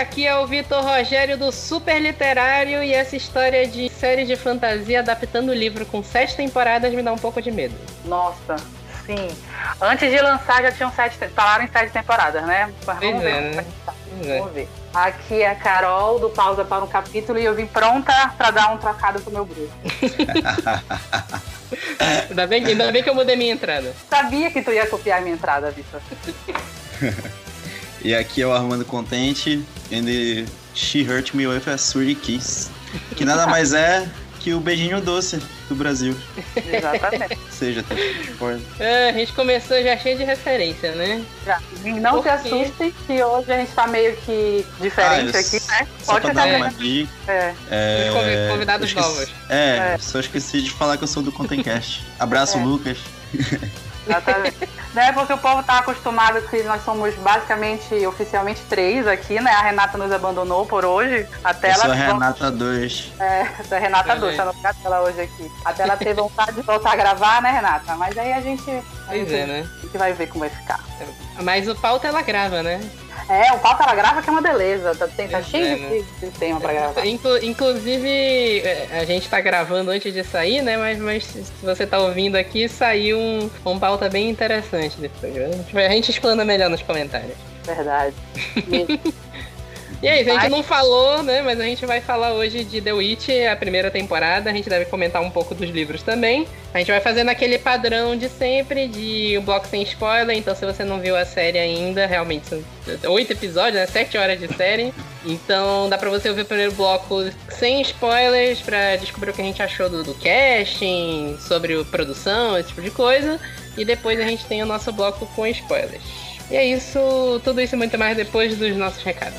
aqui é o Vitor Rogério do Super Literário e essa história de série de fantasia adaptando o livro com sete temporadas me dá um pouco de medo. Nossa, sim. Antes de lançar já tinham sete, falaram em sete temporadas, né? Mas vamos ver. É, né? Tá. Vamos ver. Aqui é a Carol do Pausa para um Capítulo e eu vim pronta para dar um trocado pro meu grupo. ainda, bem, ainda bem que eu mudei minha entrada. Sabia que tu ia copiar minha entrada, Vitor. e aqui é o Armando Contente and She Hurt Me With a Sweetie Kiss. Que nada mais é que o beijinho doce do Brasil. Exatamente. seja, spoiler. É, a gente começou já cheio de referência, né? Já. Não Por se assustem que hoje a gente tá meio que diferente ah, aqui, né? Pode ficar dar uma dica. É. é. Convidados novos. É, é, só esqueci de falar que eu sou do Contencast. Abraço, é. Lucas. Exatamente. né, porque o povo tá acostumado que nós somos basicamente, oficialmente três aqui, né? A Renata nos abandonou por hoje. Até eu ela. Sou a Renata 2. É, sou a Renata 2, tá no lugar dela hoje aqui. Até ela ter vontade de voltar a gravar, né, Renata? Mas aí a gente. A pois gente, é, né? A gente vai ver como vai ficar. Mas o pauta ela grava, né? É, o pauta ela grava que é uma beleza. Tá, tem, tá cheio é, né? de, tema pra gravar. Inclu inclusive, é, a gente tá gravando antes de sair, né? Mas, mas se você tá ouvindo aqui, saiu um, um pauta bem interessante desse programa. A gente explana melhor nos comentários. Verdade. E aí, a gente não falou, né? Mas a gente vai falar hoje de The Witch, a primeira temporada. A gente deve comentar um pouco dos livros também. A gente vai fazer naquele padrão de sempre, de um bloco sem spoiler. Então, se você não viu a série ainda, realmente são oito episódios, né? Sete horas de série. Então, dá pra você ouvir o primeiro bloco sem spoilers, pra descobrir o que a gente achou do, do casting, sobre a produção, esse tipo de coisa. E depois a gente tem o nosso bloco com spoilers. E é isso, tudo isso e muito mais depois dos nossos recados.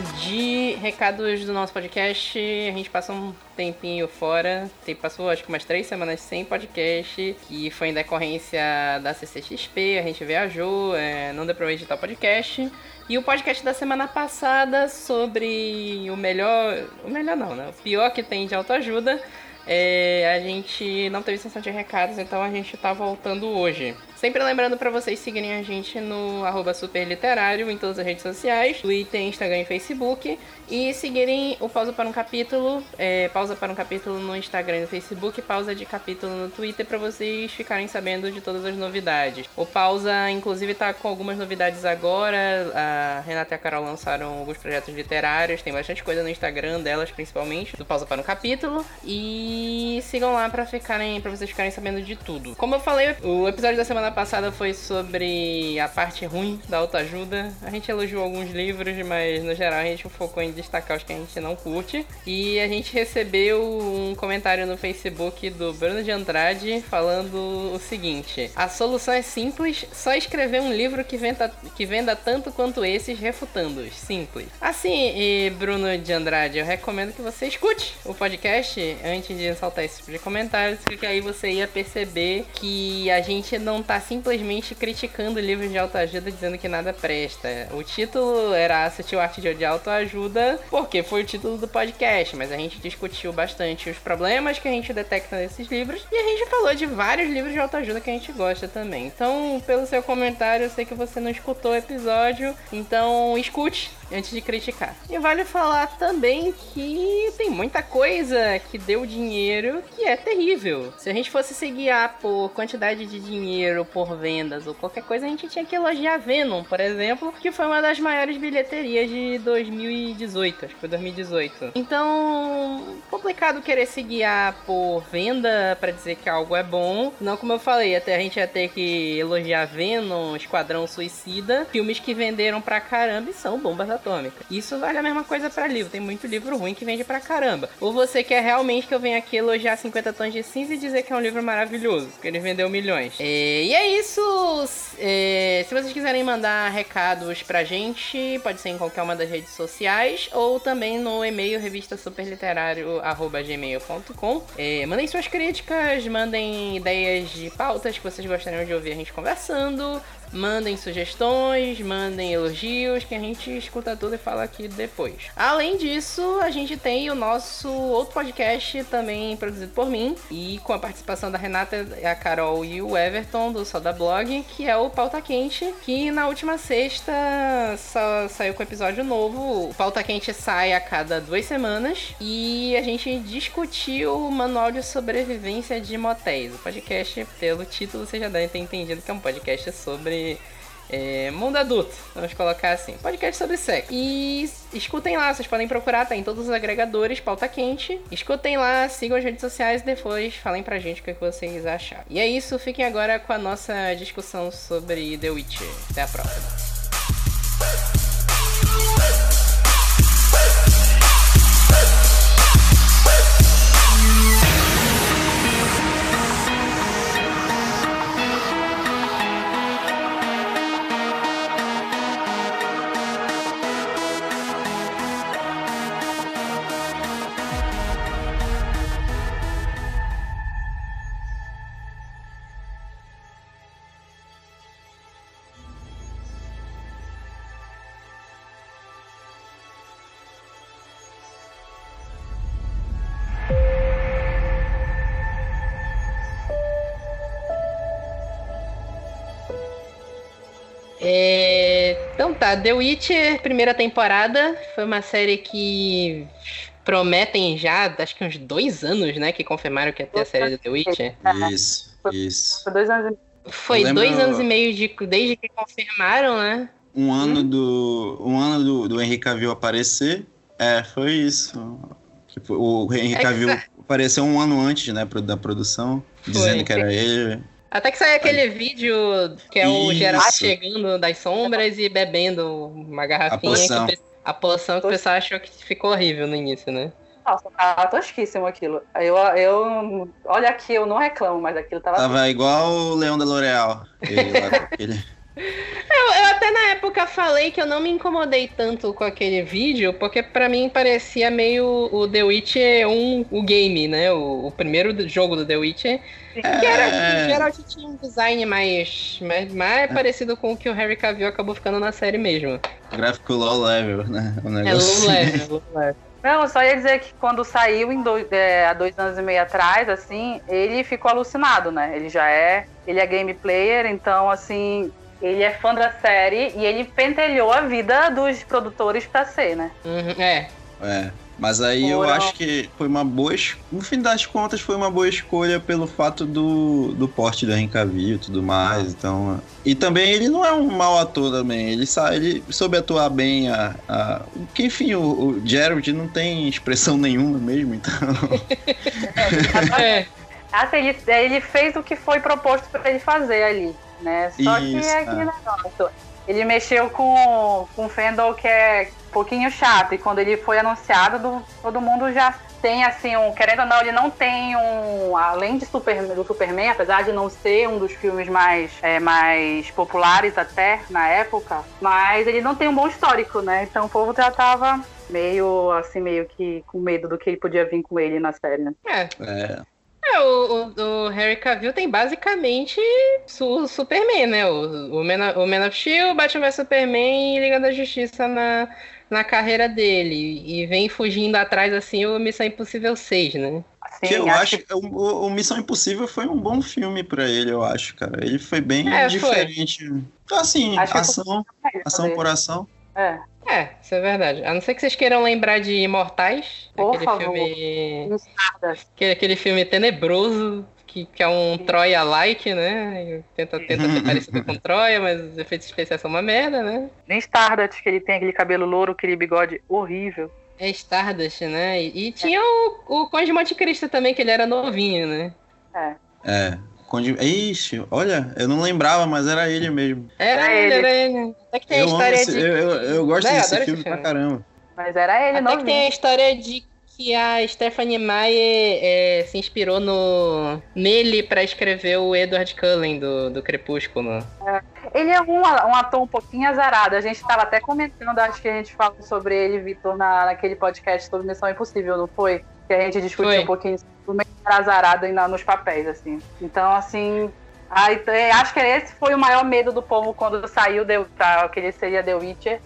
De recados do nosso podcast. A gente passou um tempinho fora, passou acho que umas três semanas sem podcast, e foi em decorrência da CCXP, a gente viajou, é, não deu pra editar o podcast. E o podcast da semana passada sobre o melhor. O melhor não, né? O pior que tem de autoajuda. É, a gente não teve sessão de recados, então a gente tá voltando hoje. Sempre lembrando para vocês seguirem a gente no arroba superliterário em todas as redes sociais, Twitter, Instagram e Facebook. E seguirem o Pausa para um Capítulo, é, Pausa para um Capítulo no Instagram e no Facebook, Pausa de Capítulo no Twitter, para vocês ficarem sabendo de todas as novidades. O Pausa, inclusive, tá com algumas novidades agora. A Renata e a Carol lançaram alguns projetos literários, tem bastante coisa no Instagram delas, principalmente, do Pausa para um Capítulo. E sigam lá para ficarem, para vocês ficarem sabendo de tudo. Como eu falei, o episódio da semana passada foi sobre a parte ruim da autoajuda. A gente elogiou alguns livros, mas no geral a gente focou em destacar os que a gente não curte. E a gente recebeu um comentário no Facebook do Bruno de Andrade falando o seguinte: A solução é simples, só escrever um livro que venda, que venda tanto quanto esses, refutando-os. Simples. Assim, Bruno de Andrade, eu recomendo que você escute o podcast antes de saltar esse tipo de comentários, porque aí você ia perceber que a gente não tá simplesmente criticando livros de autoajuda dizendo que nada presta. O título era Assistir o Arte de Autoajuda, porque foi o título do podcast, mas a gente discutiu bastante os problemas que a gente detecta nesses livros e a gente falou de vários livros de autoajuda que a gente gosta também. Então, pelo seu comentário, eu sei que você não escutou o episódio, então escute antes de criticar. E vale falar também que tem muita coisa que deu dinheiro que é terrível. Se a gente fosse se guiar por quantidade de dinheiro, por vendas ou qualquer coisa, a gente tinha que elogiar Venom, por exemplo, que foi uma das maiores bilheterias de 2018, acho que foi 2018. Então, complicado querer se guiar por venda para dizer que algo é bom. Não, como eu falei, até a gente ia ter que elogiar Venom, Esquadrão Suicida, filmes que venderam pra caramba e são bombas atômica. Isso vale a mesma coisa para livro. Tem muito livro ruim que vende pra caramba. Ou você quer realmente que eu venha aqui elogiar 50 tons de cinza e dizer que é um livro maravilhoso, porque ele vendeu milhões. É, e é isso. É, se vocês quiserem mandar recados pra gente, pode ser em qualquer uma das redes sociais ou também no e-mail revista superliterário@gmail.com. É, mandem suas críticas, mandem ideias de pautas que vocês gostariam de ouvir a gente conversando Mandem sugestões, mandem elogios, que a gente escuta tudo e fala aqui depois. Além disso, a gente tem o nosso outro podcast também produzido por mim e com a participação da Renata, a Carol e o Everton do Soda Blog, que é o Pauta Quente, que na última sexta saiu com episódio novo. O Pauta Quente sai a cada duas semanas e a gente discutiu o manual de sobrevivência de motéis. O podcast, pelo título, você já deve ter entendido que é um podcast sobre é, mundo adulto, vamos colocar assim. Podcast sobre sexo. E escutem lá, vocês podem procurar, tá em todos os agregadores, pauta quente. Escutem lá, sigam as redes sociais e depois falem pra gente o que vocês acharam. E é isso, fiquem agora com a nossa discussão sobre The Witcher. Até a próxima. The Witcher, primeira temporada, foi uma série que prometem já, acho que uns dois anos, né, que confirmaram que ia ter a série do The Witcher. Isso, isso. Foi dois anos e meio. Foi lembro... dois anos e meio de, desde que confirmaram, né? Um ano hum? do. Um ano do, do Henry Cavill aparecer. É, foi isso. Tipo, o Henry é Cavill é apareceu um ano antes, né, da produção, foi. dizendo que era ele. Até que saiu aquele vídeo que é o Geralt chegando das sombras e bebendo uma garrafinha. A poção. Que, a poção que o pessoal achou que ficou horrível no início, né? Nossa, tava tosquíssimo aquilo. Eu, eu, olha aqui, eu não reclamo, mas aquilo tava. Tava igual o Leão da L'Oreal. Ele, eu, eu, até na época falei que eu não me incomodei tanto com aquele vídeo, porque para mim parecia meio o The Witcher 1, o game, né? O, o primeiro jogo do The Witcher. Que era, é... Geralt tinha um design mais, mais, mais é. parecido com o que o Harry Cavill acabou ficando na série mesmo. Gráfico low level, né? O negócio. É, low level, low level. Não, eu só ia dizer que quando saiu em dois, é, há dois anos e meio atrás, assim, ele ficou alucinado, né? Ele já é. Ele é game player, então, assim, ele é fã da série e ele pentelhou a vida dos produtores pra ser, né? Uhum, é. É. Mas aí eu acho que foi uma boa. No fim das contas, foi uma boa escolha pelo fato do, do porte do Henry e tudo mais. Então. E também ele não é um mau ator também. Ele, sabe, ele soube atuar bem. A, a... Que, enfim, o, o Gerald não tem expressão nenhuma mesmo, então. é. Assim, ele, ele fez o que foi proposto para ele fazer ali né? Só Isso, que é aquele é. negócio. Ele mexeu com, com o Fendel que é um pouquinho chato. E quando ele foi anunciado, do, todo mundo já tem assim um. Querendo ou não, ele não tem um. Além de Super, do Superman, apesar de não ser um dos filmes mais, é, mais populares até na época, mas ele não tem um bom histórico, né? Então o povo já tava meio assim, meio que com medo do que podia vir com ele na série, né? É. é. É, o, o, o, Harry Cavill tem basicamente o Superman, né? O, o, Man, o Man of Steel, Batman vs Superman e Liga da Justiça na, na carreira dele. E vem fugindo atrás, assim, o Missão Impossível 6, né? Sim, que eu acho que o, o, Missão Impossível foi um bom filme para ele, eu acho, cara. Ele foi bem é, diferente. Foi. Assim, acho ação, ação por ação. É. É, isso é verdade. A não ser que vocês queiram lembrar de Imortais, Por aquele favor. filme. Aquele, aquele filme tenebroso, que, que é um Troia-like, né? Tenta, tenta ser parecido com Troia, mas os efeitos especiais são uma merda, né? Nem Stardust, que ele tem aquele cabelo louro, aquele bigode horrível. É Stardust, né? E, e tinha o, o Conde Monte Cristo também, que ele era novinho, né? É. É. Conde... Ixi, olha, eu não lembrava, mas era ele mesmo. Era ele, era ele. Até que tem eu a história esse, de. Eu, eu, eu gosto desse filme, filme pra caramba. Mas era ele, Até novinho. que tem a história de que a Stephanie Meyer é, se inspirou no, nele para escrever o Edward Cullen do, do Crepúsculo. É. Ele é um, um, ator um pouquinho azarado. A gente estava até comentando, acho que a gente falou sobre ele, Vitor, na, naquele podcast sobre Missão Impossível, não foi? Que a gente discutiu foi. um pouquinho meio azarado ainda nos papéis, assim. Então, assim, Aí, é, acho que esse foi o maior medo do povo quando saiu de, pra, que ele seria The Witcher.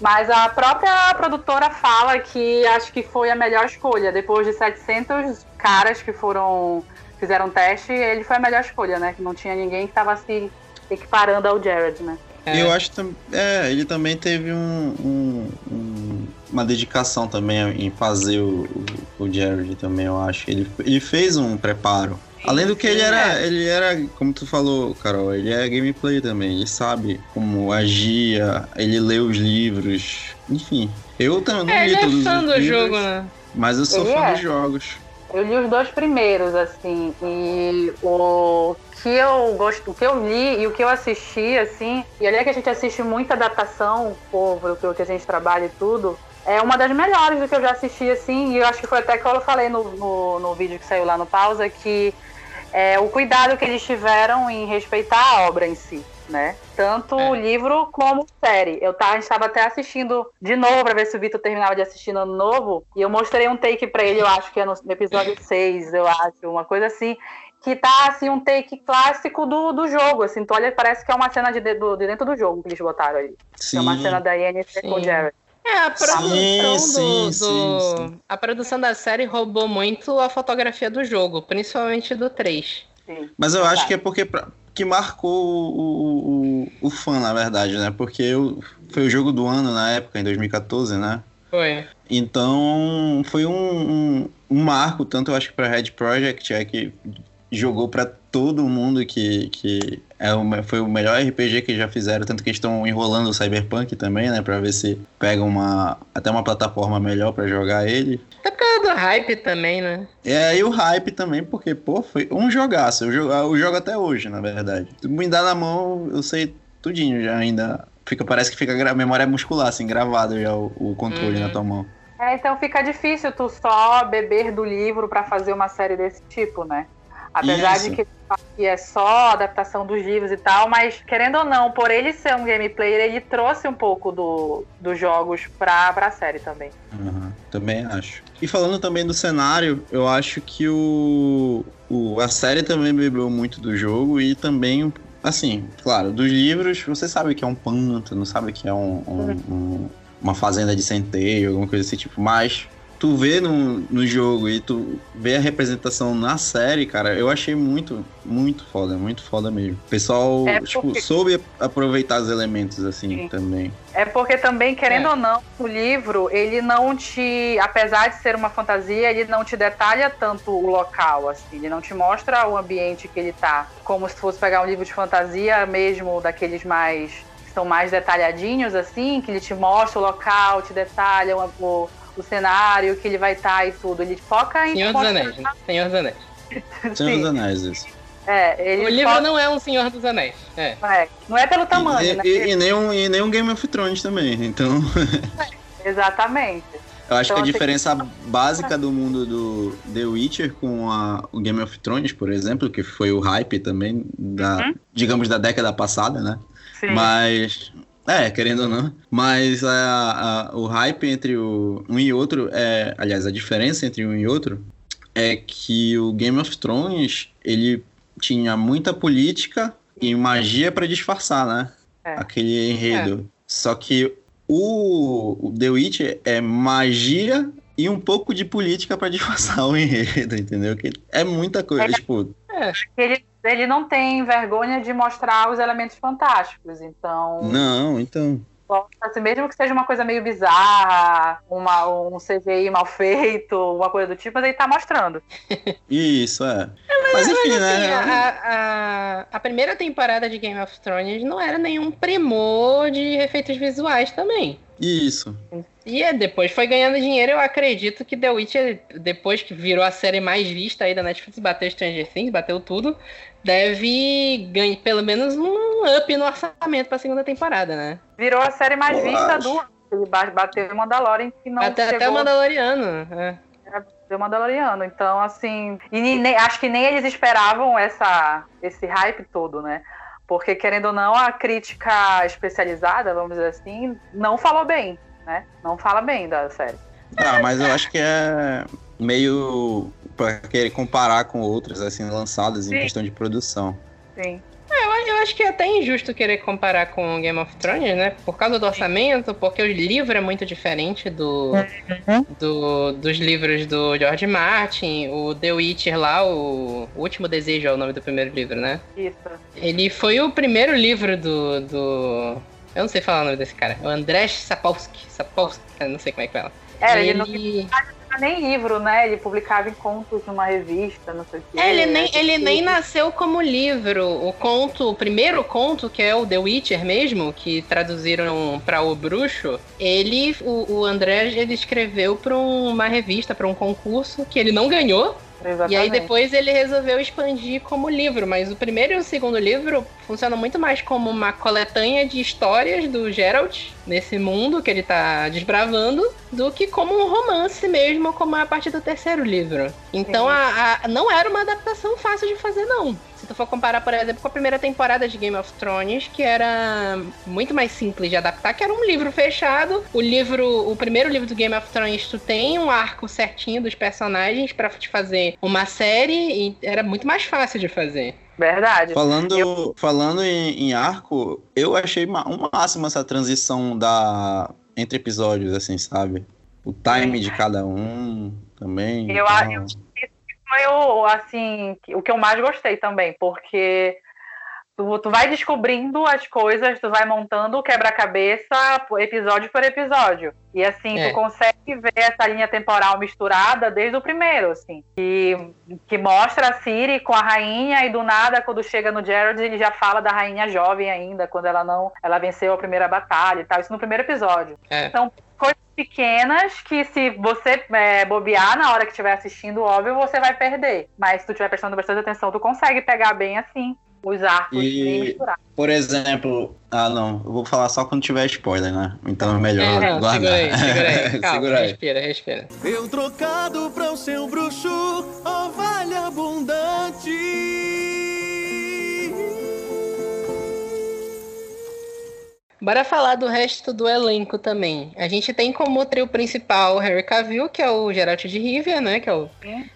Mas a própria produtora fala que acho que foi a melhor escolha. Depois de 700 caras que foram fizeram teste, ele foi a melhor escolha, né? Que não tinha ninguém que estava se equiparando ao Jared, né? É. Eu acho que é, ele também teve um, um, um, uma dedicação também em fazer o, o, o Jared também, eu acho. Ele, ele fez um preparo. Além do que ele era, é. ele era, como tu falou, Carol, ele é gameplay também, ele sabe como agia, ele lê os livros, enfim. Eu também não é, li é todos é fã os do livros, jogo, né? mas eu sou ele fã é. dos jogos. Eu li os dois primeiros, assim, e o que eu gosto, o que eu li e o que eu assisti, assim, e ali é que a gente assiste muita adaptação, povo, o que a gente trabalha e tudo, é uma das melhores do que eu já assisti, assim, e eu acho que foi até que eu falei no, no, no vídeo que saiu lá no Pausa, que é o cuidado que eles tiveram em respeitar a obra em si, né? Tanto É. o livro como série. Eu tava, a gente estava até assistindo de novo para ver se o Vitor terminava de assistir no novo, e eu mostrei um take para ele, eu acho que é no, episódio 6, eu acho, uma coisa assim, que tá assim um take clássico do, do jogo, assim, tu olha, parece que é uma cena de, de, do- de dentro do jogo que eles botaram ali. Sim. É uma cena da Yennefer com. Jared. É, a produção do, sim, do- sim, sim. A produção da série roubou muito a fotografia do jogo, principalmente do 3. Sim. Mas eu acho que é porque pra- que marcou o, o, o, fã, na verdade, né? Porque eu, foi o jogo do ano na época, em 2014, né? Foi. Então foi um, um, um marco, tanto eu acho que pra Red Project, é que jogou pra todo mundo que, que é o, foi o melhor RPG que já fizeram, tanto que estão enrolando o Cyberpunk também, né? Pra ver se pega uma, até uma plataforma melhor pra jogar ele. Até por causa do hype também, né? É, e o hype também, porque, pô, foi um jogaço. Eu jogo, eu jogo até hoje, na verdade. Me dá na mão, eu sei tudinho já ainda. Fica, parece que fica gra- memória muscular, assim, gravado já o, o controle Uhum. na tua mão. É, então fica difícil tu só beber do livro pra fazer uma série desse tipo, né? Apesar Isso. de que, que é só adaptação dos livros e tal, mas querendo ou não, por ele ser um gameplay, ele trouxe um pouco do, dos jogos pra, pra série também. Uhum, também acho. E falando também do cenário, eu acho que o, o a série também bebeu muito do jogo e também, assim, claro, dos livros, você sabe que é um pântano, sabe que é um, um- um- uma fazenda de centeio, alguma coisa desse tipo, mas tu vê no, no jogo e tu vê a representação na série, cara, eu achei muito, muito foda, muito foda mesmo. O pessoal, É tipo, porque- soube aproveitar os elementos, assim, Sim. também. É porque também, querendo É. ou não, o livro, ele não te. Apesar de ser uma fantasia, ele não te detalha tanto o local, assim. Ele não te mostra o ambiente que ele tá. Como se fosse pegar um livro de fantasia mesmo, daqueles mais. que são mais detalhadinhos, assim, que ele te mostra o local, te detalha o, o, cenário, que ele vai estar e tudo. Ele foca em. Senhor dos Anéis. né? Senhor dos Anéis. Senhor dos Anéis, isso. É, ele O livro foca- não é um Senhor dos Anéis. É. é, não é pelo tamanho, e, né? e, e nem um, e nem um Game of Thrones também. Então, Exatamente. eu acho Então, que a diferença básica do mundo do The Witcher com a, o Game of Thrones, por exemplo, que foi o hype também da, Uhum. digamos, da década passada, né? Sim. Mas. É, querendo ou não. Mas a, a- o hype entre o, um e outro, é, aliás, a diferença entre um e outro é que o Game of Thrones ele tinha muita política e magia pra disfarçar, né? É. Aquele enredo. Só que o, o The Witcher é magia e um pouco de política pra disfarçar o enredo, entendeu? Que é muita coisa. É. Tipo, É. ele, ele não tem vergonha de mostrar os elementos fantásticos. Então, não, então. assim, mesmo que seja uma coisa meio bizarra, uma, um CGI mal feito, uma coisa do tipo, mas ele tá mostrando. Isso, é. Mas enfim, Assim, né? a, a, a primeira temporada de Game of Thrones não era nenhum primor de efeitos visuais também. Isso. E é, depois foi ganhando dinheiro. Eu acredito que The Witcher, depois que virou a série mais vista aí da Netflix, bateu Stranger Things, bateu tudo, deve ganhar pelo menos um up no orçamento pra segunda temporada, né? Virou a série mais Eu vista acho. do ano. Bateu o Mandalorian que não até, chegou até o Mandaloriano. É. do Mandaloriano. Então, assim, e nem- acho que nem eles esperavam essa, esse hype todo, né? Porque, querendo ou não, a crítica especializada, vamos dizer assim, não falou bem, né? Não fala bem da série. Ah, mas eu acho que é meio pra querer comparar com outras, assim, lançadas em Sim. questão de produção. Sim. É, eu, eu, acho que é até injusto querer comparar com Game of Thrones, né? Por causa do orçamento, porque o livro é muito diferente do, uhum. do dos livros do George Martin, o The Witcher lá, o, o Último Desejo é o nome do primeiro livro, né? Isso. Ele foi o primeiro livro do, do eu não sei falar o nome desse cara. O Andrzej Sapolsky. Sapolsky, eu não sei como é que fala. É, ele, ele não nem livro, né? Ele publicava em contos numa revista, não sei o quê. É, ele nem, ele nem nasceu como livro. O conto, o primeiro conto, que é o The Witcher mesmo, que traduziram para O Bruxo, ele, o, o André, ele escreveu para uma revista, para um concurso, que ele não ganhou, Exatamente. E aí depois ele resolveu expandir como livro, mas o primeiro e o segundo livro funcionam muito mais como uma coletânea de histórias do Geralt nesse mundo que ele tá desbravando do que como um romance mesmo, como a partir do terceiro livro. Então a, a, não era uma adaptação fácil de fazer, não. Se tu for comparar, por exemplo, com a primeira temporada de Game of Thrones, que era muito mais simples de adaptar, que era um livro fechado. O livro, o primeiro livro do Game of Thrones, tu tem um arco certinho dos personagens para te fazer uma série e era muito mais fácil de fazer. Verdade. Falando, eu... falando em, em, arco, eu achei um máximo essa transição da entre episódios, assim, sabe? O time de cada um também. Eu, então... eu foi o, assim, o que eu mais gostei também, porque tu, tu vai descobrindo as coisas, tu vai montando o quebra-cabeça episódio por episódio. E assim, é. tu consegue ver essa linha temporal misturada desde o primeiro, assim. Que, que mostra a Siri com a rainha e do nada, quando chega no Gerald, ele já fala da rainha jovem ainda, quando ela não. Ela venceu a primeira batalha e tal. Isso no primeiro episódio. É. Então, coisas pequenas que se você é, bobear na hora que estiver assistindo, óbvio, você vai perder. Mas se tu estiver prestando bastante atenção, tu consegue pegar bem assim os arcos e, Por exemplo, ah não, eu vou falar só quando tiver spoiler, né? Então é melhor é, não, guardar. Segura aí, segura aí. Calma, segura aí. respira, respira. Eu trocado pra o seu bruxo, ó oh, vale abundante. Bora falar do resto do elenco também. A gente tem como trio principal o Harry Cavill, que é o Geralt de Rivia, né? Que é o.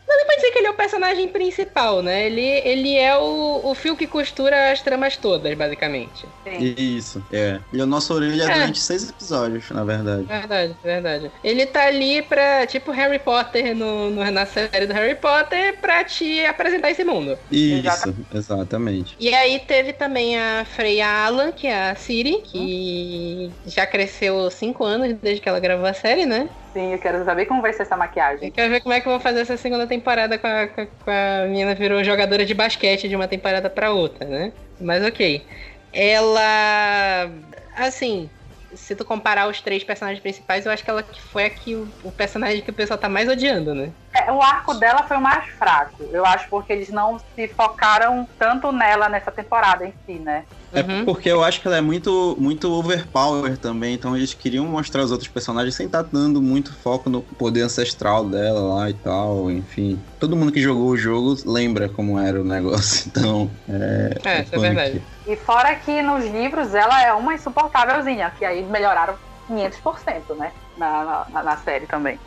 É. Não dá pra dizer que ele é o personagem principal, né? Ele, ele é o, o fio que costura as tramas todas, basicamente. Sim. Isso, é. Ele é o nosso orelha é. durante seis episódios, na verdade. Verdade, verdade. Ele tá ali pra, tipo, Harry Potter no, no na série do Harry Potter, pra te apresentar esse mundo. Isso, exatamente. E aí teve também a Freya Alan, que é a Siri, que e já cresceu cinco anos desde que ela gravou a série, né? Sim, eu quero saber como vai ser essa maquiagem. Eu quero ver como é que eu vou fazer essa segunda temporada com a, com a menina virou jogadora de basquete de uma temporada para outra, né? Mas ok. Ela. Assim, se tu comparar os três personagens principais, eu acho que ela foi aqui o, o personagem que o pessoal tá mais odiando, né? É, o arco dela foi o mais fraco. Eu acho porque eles não se focaram tanto nela nessa temporada em si, né? É uhum. porque eu acho que ela é muito, muito overpower também, então eles queriam mostrar os outros personagens sem estar tá dando muito foco no poder ancestral dela lá e tal, enfim. Todo mundo que jogou o jogo lembra como era o negócio, então. É, é, isso é verdade. E fora que nos livros ela é uma insuportávelzinha, que aí melhoraram 500%, né? Na, na, na série também.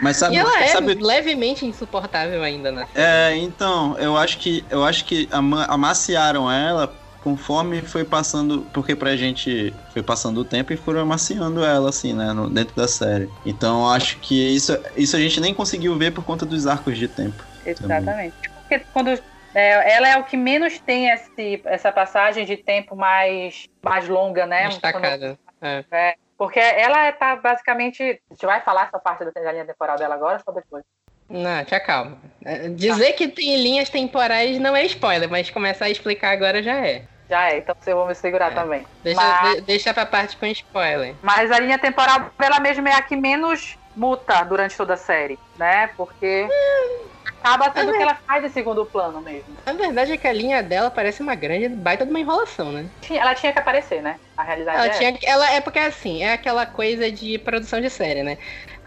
Mas sabe, e ela é sabe... levemente insuportável ainda, né? É, então, eu acho que eu acho que amaciaram ela conforme foi passando, porque pra gente foi passando o tempo e foram amaciando ela, assim, né, no, dentro da série. Então acho que isso, isso a gente nem conseguiu ver por conta dos arcos de tempo. Exatamente. Também. Porque quando é, ela é o que menos tem esse, essa passagem de tempo mais, mais longa, né? Destacada. É. é. porque ela tá basicamente. A gente vai falar essa parte da linha temporal dela agora ou só depois? Não, te acalma. É, dizer que tem linhas temporais não é spoiler, mas começar a explicar agora já é. Já é, então você vou me segurar é. também. Deixa, mas, de, deixa pra parte com spoiler. Mas a linha temporal dela mesmo é a que menos muta durante toda a série, né? Porque acaba sendo o que ela faz em segundo plano mesmo. A verdade é que a linha dela parece uma grande baita de uma enrolação, né? Ela tinha que aparecer, né? A realidade ela é. Tinha, ela é porque assim, é aquela coisa de produção de série, né?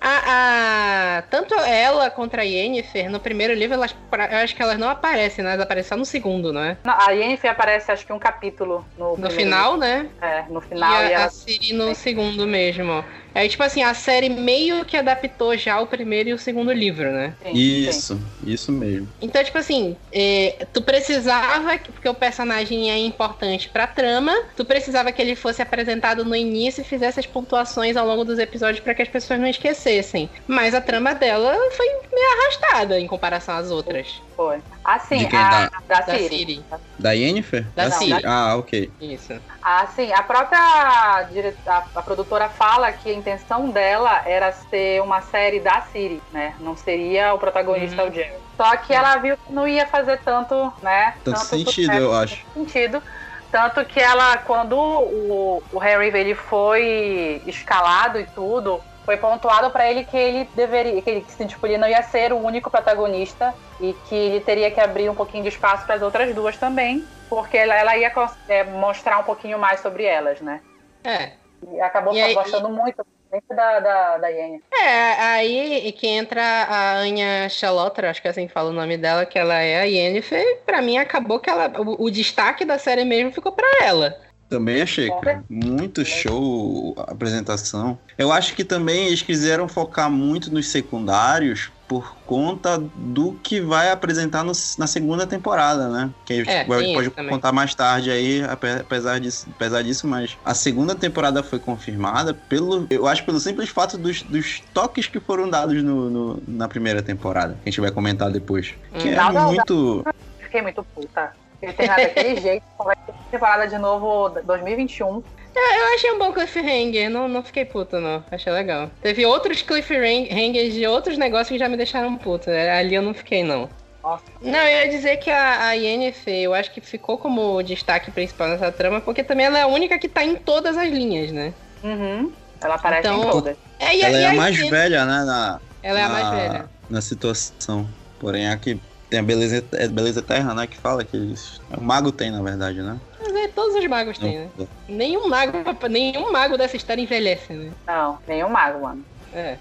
A, a, tanto ela contra a Yennefer, no primeiro livro, elas, eu acho que elas não aparecem, né? Elas aparecem só no segundo, não é? Não, a Yennefer aparece, acho que um capítulo no No final, livro. né? É, no final. E a, e ela... a Ciri no é. segundo mesmo. É tipo assim, a série meio que adaptou já o primeiro e o segundo livro, né? Sim, isso, sim. isso mesmo. Então, tipo assim, é, tu precisava, porque o personagem é importante pra trama, tu precisava que ele fosse apresentado no início e fizesse as pontuações ao longo dos episódios para que as pessoas não esquecessem. Mas a trama dela foi meio arrastada em comparação às outras. Foi. Assim, a, da, da, da Siri. Siri. Da Yennefer? Da não, Siri. Ah, ok. Isso. Assim, a própria a, a, produtora fala que a intenção dela era ser uma série da Siri, né? Não seria o protagonista uhum. o Jerry. Só que ela viu que não ia fazer tanto, né? Tanto, tanto sentido, eu acho. Sentido. Tanto que ela, quando o, o Harry ele foi escalado e tudo, foi pontuado para ele que ele deveria, que ele, que, tipo, ele não ia ser o único protagonista e que ele teria que abrir um pouquinho de espaço para as outras duas também, porque ela, ela ia é, mostrar um pouquinho mais sobre elas, né? É. E acabou e aí, gostando e... muito da, da, da Yenny. É, aí que entra a Anya Chalotra, acho que é assim que fala o nome dela, que ela é a Yennefer. Pra mim, acabou que ela, o, o destaque da série mesmo ficou pra ela. Também achei, cara. Muito show a apresentação. Eu acho que também eles quiseram focar muito nos secundários por conta do que vai apresentar no, na segunda temporada, né? Que a gente é, pode contar mais tarde aí, apesar disso, apesar disso, mas a segunda temporada foi confirmada pelo, eu acho pelo simples fato dos, dos toques que foram dados no, no na primeira temporada, que a gente vai comentar depois. Que hum, é não, muito... Não. Fiquei muito puta. Ele tem daquele jeito, vai ter temporada de novo 2021. É, eu achei um bom cliffhanger, não, não fiquei puto, não. Achei legal. Teve outros cliffhangers de outros negócios que já me deixaram puto. Né? Ali eu não fiquei, não. Nossa. Não, eu ia dizer que a, a Yennefer, eu acho que ficou como destaque principal nessa trama, porque também ela é a única que tá em todas as linhas, né? Uhum. Ela aparece então, em todas. É, e, ela e é a mais velha, né? Na, ela é a mais velha. Na situação. Porém, a que tem a beleza, é beleza eterna, né? Que fala que eles, o mago tem, na verdade, né? Mas é, todos os magos têm, né? Nenhum mago, nenhum mago dessa história envelhece, né? Não, nenhum mago, mano. É.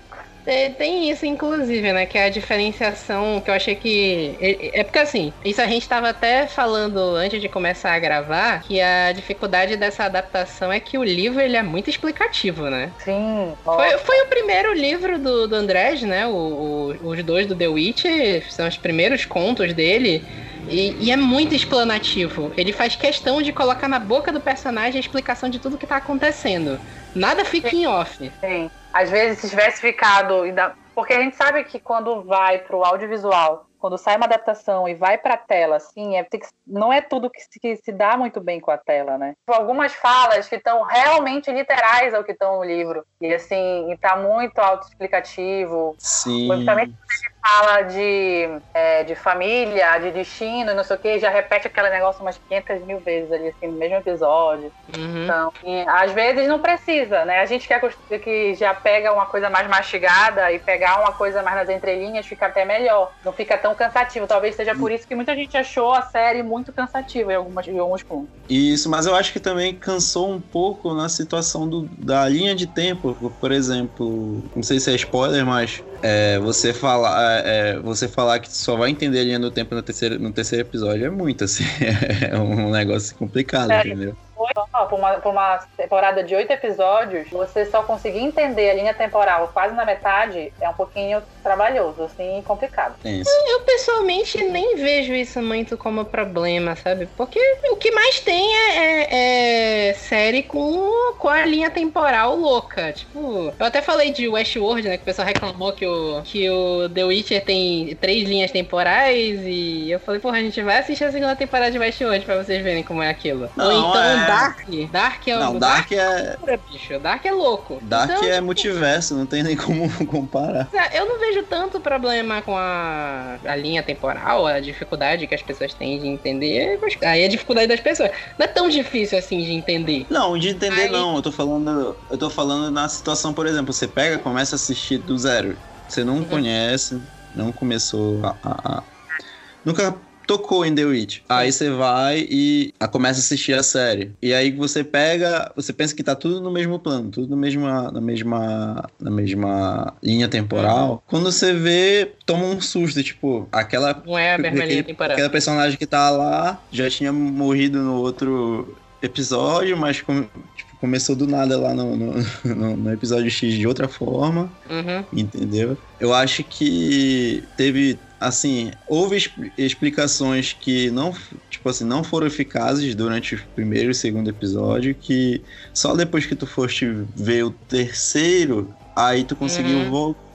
É, tem isso, inclusive, né? Que é a diferenciação que eu achei que. É, é porque assim, isso a gente estava até falando antes de começar a gravar, que a dificuldade dessa adaptação é que o livro ele é muito explicativo, né? Sim. Foi, foi o primeiro livro do, do Andrés, né? O, o, os dois do The Witch, são os primeiros contos dele. E, e, é muito explanativo. Ele faz questão de colocar na boca do personagem a explicação de tudo que tá acontecendo. Nada fica em off. Sim. Às vezes, se tivesse ficado. Porque a gente sabe que quando vai pro audiovisual, quando sai uma adaptação e vai pra tela, assim, é, não é tudo que se, que se dá muito bem com a tela, né? Algumas falas que estão realmente literais ao que estão no livro. E assim, e tá muito autoexplicativo. Sim. Principalmente fala de, é, de família, de destino, não sei o que, já repete aquele negócio umas 500 mil vezes ali, assim, no mesmo episódio. Uhum. Então, e, às vezes não precisa, né? A gente quer que já pega uma coisa mais mastigada e pegar uma coisa mais nas entrelinhas fica até melhor. Não fica tão cansativo. Talvez seja por isso que muita gente achou a série muito cansativa em, algumas, em alguns pontos. Isso, mas eu acho que também cansou um pouco na situação do, da linha de tempo. Por exemplo, não sei se é spoiler, mas é, você falar é, você falar que só vai entender a linha do tempo no terceiro, no terceiro episódio é muito, assim. É um negócio complicado, é, entendeu? Por uma, por uma temporada de oito episódios, você só conseguir entender a linha temporal quase na metade é um pouquinho trabalhoso, assim, complicado. Isso. Eu pessoalmente nem vejo isso muito como problema, sabe? Porque o que mais tem é, é, é série com, com a linha temporal louca. Tipo, eu até falei de Westworld, né? Que o pessoal reclamou que o, que o The Witcher tem três linhas temporais e eu falei, porra, a gente vai assistir a segunda temporada de Westworld pra vocês verem como é aquilo. Não, Ou então é... Dark. Dark é Não, Dark, Dark é. é bicho. Dark é louco. Dark então, é tipo... multiverso, não tem nem como comparar. Eu não vejo tanto problema com a, a linha temporal, a dificuldade que as pessoas têm de entender. Aí é a dificuldade das pessoas. Não é tão difícil assim de entender. Não, de entender Aí... não. Eu tô falando. Eu tô falando na situação, por exemplo, você pega, começa a assistir do zero. Você não uhum. conhece, não começou a, a, a... Nunca tocou em The Witch. Aí você vai e começa a assistir a série. E aí você pega, você pensa que tá tudo no mesmo plano, tudo na mesma, na mesma, na mesma linha temporal. Uhum. Quando você vê, toma um susto, tipo, aquela não é a mesma linha temporal. Aquela personagem que tá lá já tinha morrido no outro episódio, mas tipo, começou do nada lá no, no, no episódio X de outra forma, Uhum. entendeu? Eu acho que teve assim, houve explicações que não, tipo assim, não foram eficazes durante o primeiro e segundo episódio, que só depois que tu foste ver o terceiro, aí tu conseguiu uhum. voltar,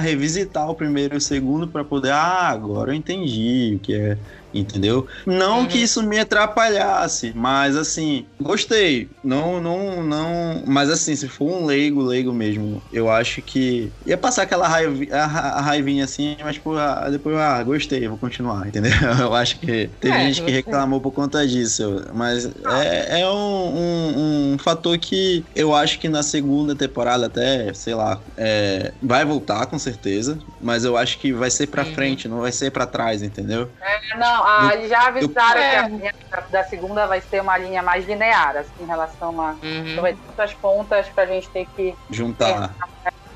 revisitar o primeiro e o segundo para poder, ah, agora eu entendi o que é entendeu? Não uhum. que isso me atrapalhasse, mas assim, gostei. Não, não, não. Mas assim, se for um leigo, leigo mesmo, eu acho que ia passar aquela raiv... a, a raivinha assim, mas tipo, depois, ah, gostei, vou continuar, entendeu? Eu acho que teve é, gente que reclamou por conta disso, mas é, é um, um, um, fator que eu acho que na segunda temporada até, sei lá, é, vai voltar com certeza, mas eu acho que vai ser pra uhum. frente, não vai ser pra trás, entendeu? É, não, ah, eles já avisaram eu, que a linha da segunda vai ser uma linha mais linear, assim, em relação a. Uhum. Então vai ter muitas pontas pra gente ter que. Juntar.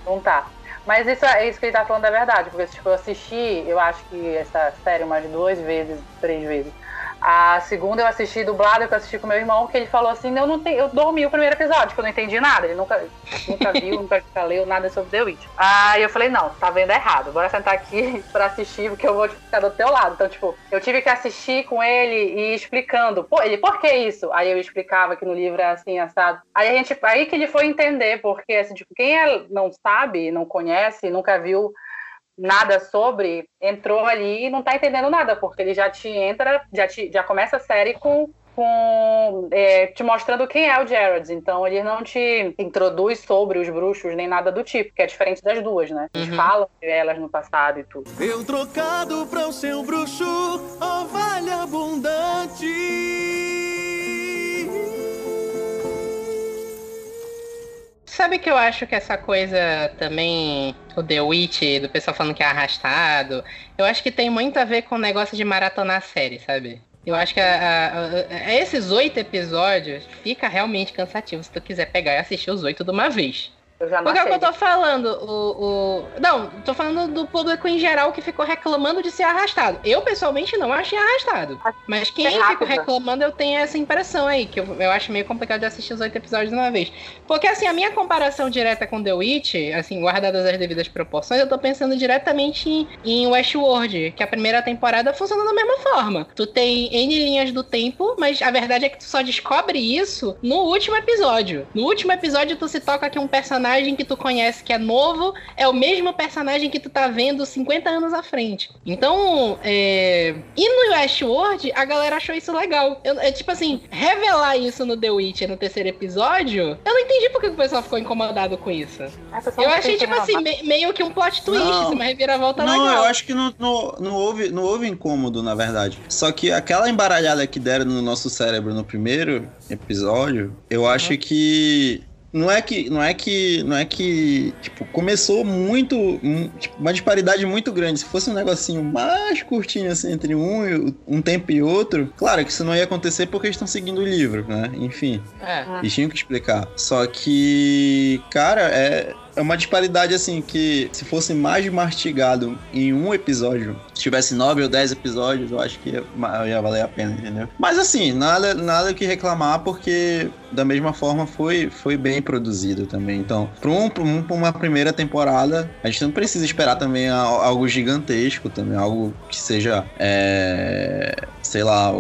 juntar. Mas isso, é isso que ele tá falando é verdade, porque tipo, eu assisti, eu acho que essa série umas duas vezes, três vezes. A segunda eu assisti dublado, que eu assisti com meu irmão, que ele falou assim, eu não tenho, eu dormi o primeiro episódio, que eu não entendi nada. Ele nunca, nunca viu, nunca leu nada sobre The Witch. Aí eu falei, não, tá vendo errado. Bora sentar aqui pra assistir, porque eu vou ficar do teu lado. Então, tipo, eu tive que assistir com ele e explicando. Pô, ele, por que isso? Aí eu explicava que no livro é assim, assado. Aí a gente, aí que ele foi entender, porque assim, tipo, quem é, não sabe, não conhece, nunca viu nada sobre, entrou ali e não tá entendendo nada, porque ele já te entra, já, te, já começa a série com, com é, te mostrando quem é o Jared. Então ele não te introduz sobre os bruxos nem nada do tipo, que é diferente das duas, né? Eles uhum. falam elas no passado e tudo. Eu trocado pra o seu bruxo, ovelha abundante. Sabe que eu acho que essa coisa também, o The Witch, do pessoal falando que é arrastado, eu acho que tem muito a ver com o negócio de maratonar a série, sabe? Eu acho que a, a, a, esses oito episódios fica realmente cansativo se tu quiser pegar e assistir os oito de uma vez. Eu já não Porque é o que eu tô falando, o, o. Não, tô falando do público em geral que ficou reclamando de ser arrastado. Eu, pessoalmente, não achei arrastado. Mas quem é ficou reclamando, eu tenho essa impressão aí, que eu, eu acho meio complicado de assistir os oito episódios de uma vez. Porque, assim, a minha comparação direta com The Witch, assim, guardadas as devidas proporções, eu tô pensando diretamente em, em Westworld, que a primeira temporada funciona da mesma forma. Tu tem N linhas do tempo, mas a verdade é que tu só descobre isso no último episódio. No último episódio, tu se toca que um personagem personagem que tu conhece que é novo é o mesmo personagem que tu tá vendo 50 anos à frente. Então, é... e no Westworld, a galera achou isso legal. Eu, é tipo assim, revelar isso no The Witcher no terceiro episódio, eu não entendi por que o pessoal ficou incomodado com isso. Eu achei, tipo assim, me, meio que um plot twist, não, assim, uma reviravolta não, legal. Não, eu acho que não, não, não, houve, não houve incômodo, na verdade. Só que aquela embaralhada que deram no nosso cérebro no primeiro episódio, eu uhum. acho que não é que não é que não é que tipo começou muito tipo, uma disparidade muito grande. Se fosse um negocinho mais curtinho assim entre um um tempo e outro claro que isso não ia acontecer porque eles estão seguindo o livro né? Enfim. É. eles tinham que explicar. Só que cara é é uma disparidade assim que se fosse mais mastigado em um episódio, se tivesse nove ou dez episódios, eu acho que ia, ia valer a pena, entendeu? Mas assim, nada, nada que reclamar, porque da mesma forma foi, foi bem produzido também. Então, para um, um, uma primeira temporada, a gente não precisa esperar também algo gigantesco, também algo que seja, é, sei lá,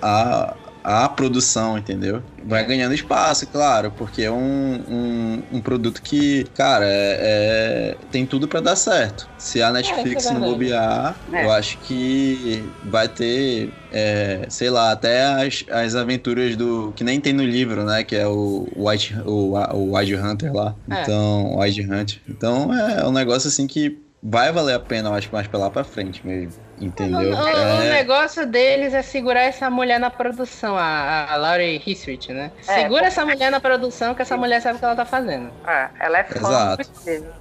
a, a produção, entendeu? Vai ganhando espaço, claro, porque é um, um, um produto que, cara, é, é tem tudo para dar certo. Se a Netflix é, não bobear, é. eu acho que vai ter, é, sei lá, até as, as aventuras do. que nem tem no livro, né? Que é o White, o, o White Hunter lá. É. Então, White Hunter. Então é um negócio assim que vai valer a pena, eu acho, mais pra lá pra frente mesmo. Entendeu? O, é... o, negócio deles é segurar essa mulher na produção, a, a Laurie Hissrich, né? É, Segura essa mulher na produção, que essa mulher sabe o que ela tá fazendo. É, ela é fã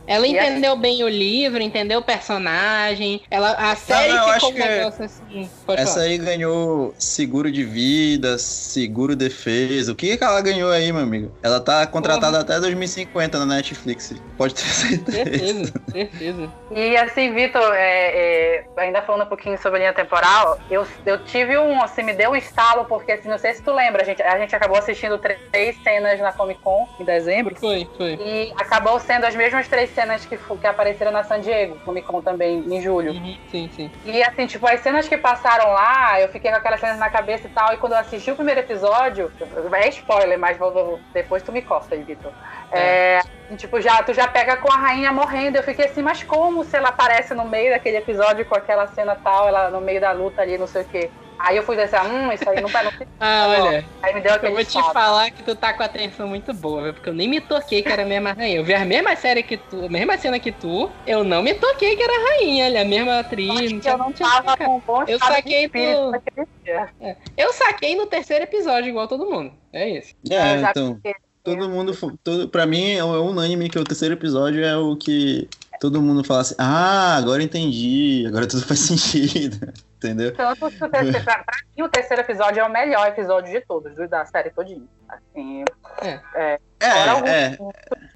Ela entendeu assim... bem o livro, entendeu o personagem. Ela, a série não, ficou um negócio assim. essa falar. aí ganhou seguro de vida, seguro defesa. O que, que ela ganhou aí, meu amigo? Ela tá contratada Porra. até 2050 na Netflix. Pode ter certeza. Certeza, certeza. E assim, Vitor, é, é, ainda falando um pouquinho sobre a linha temporal, eu, eu tive um, assim, me deu um estalo, porque assim, não sei se tu lembra, a gente, a gente acabou assistindo três cenas na Comic Con em dezembro. Foi, foi. E acabou sendo as mesmas três cenas que, que apareceram na San Diego, Comic Con também, em julho. Uhum, sim, sim. E assim, tipo, as cenas que passaram lá, eu fiquei com aquelas cenas na cabeça e tal, e quando eu assisti o primeiro episódio, é spoiler, mas vou, vou, depois tu me corta aí, Vitor. É. é, tipo, já, tu já pega com a rainha morrendo. Eu fiquei assim, mas como se ela aparece no meio daquele episódio com aquela cena tal, ela no meio da luta ali, não sei o quê. Aí eu fui dizer, hum, isso aí não vai não Ah, olha. Aí me deu aquele Eu vou te salto. falar que tu tá com a atenção muito boa, viu? Porque eu nem me toquei que era a mesma rainha. Eu vi a mesma série que tu, a mesma cena que tu, eu não me toquei que era a rainha, olha, a mesma atriz. Não que tinha- eu não tinha tava com um bom Eu saquei naquele dia. Eu saquei no terceiro episódio, igual todo mundo. É isso. É, Eu já então, fiquei- todo mundo. Todo, pra mim, é unânime que o terceiro episódio é o que todo mundo fala assim: ah, agora entendi, agora tudo faz sentido. Entendeu? Tanto que o terceiro, pra, pra mim, o terceiro episódio é o melhor episódio de todos, do- da série todinha. Assim, É, Fora algum é.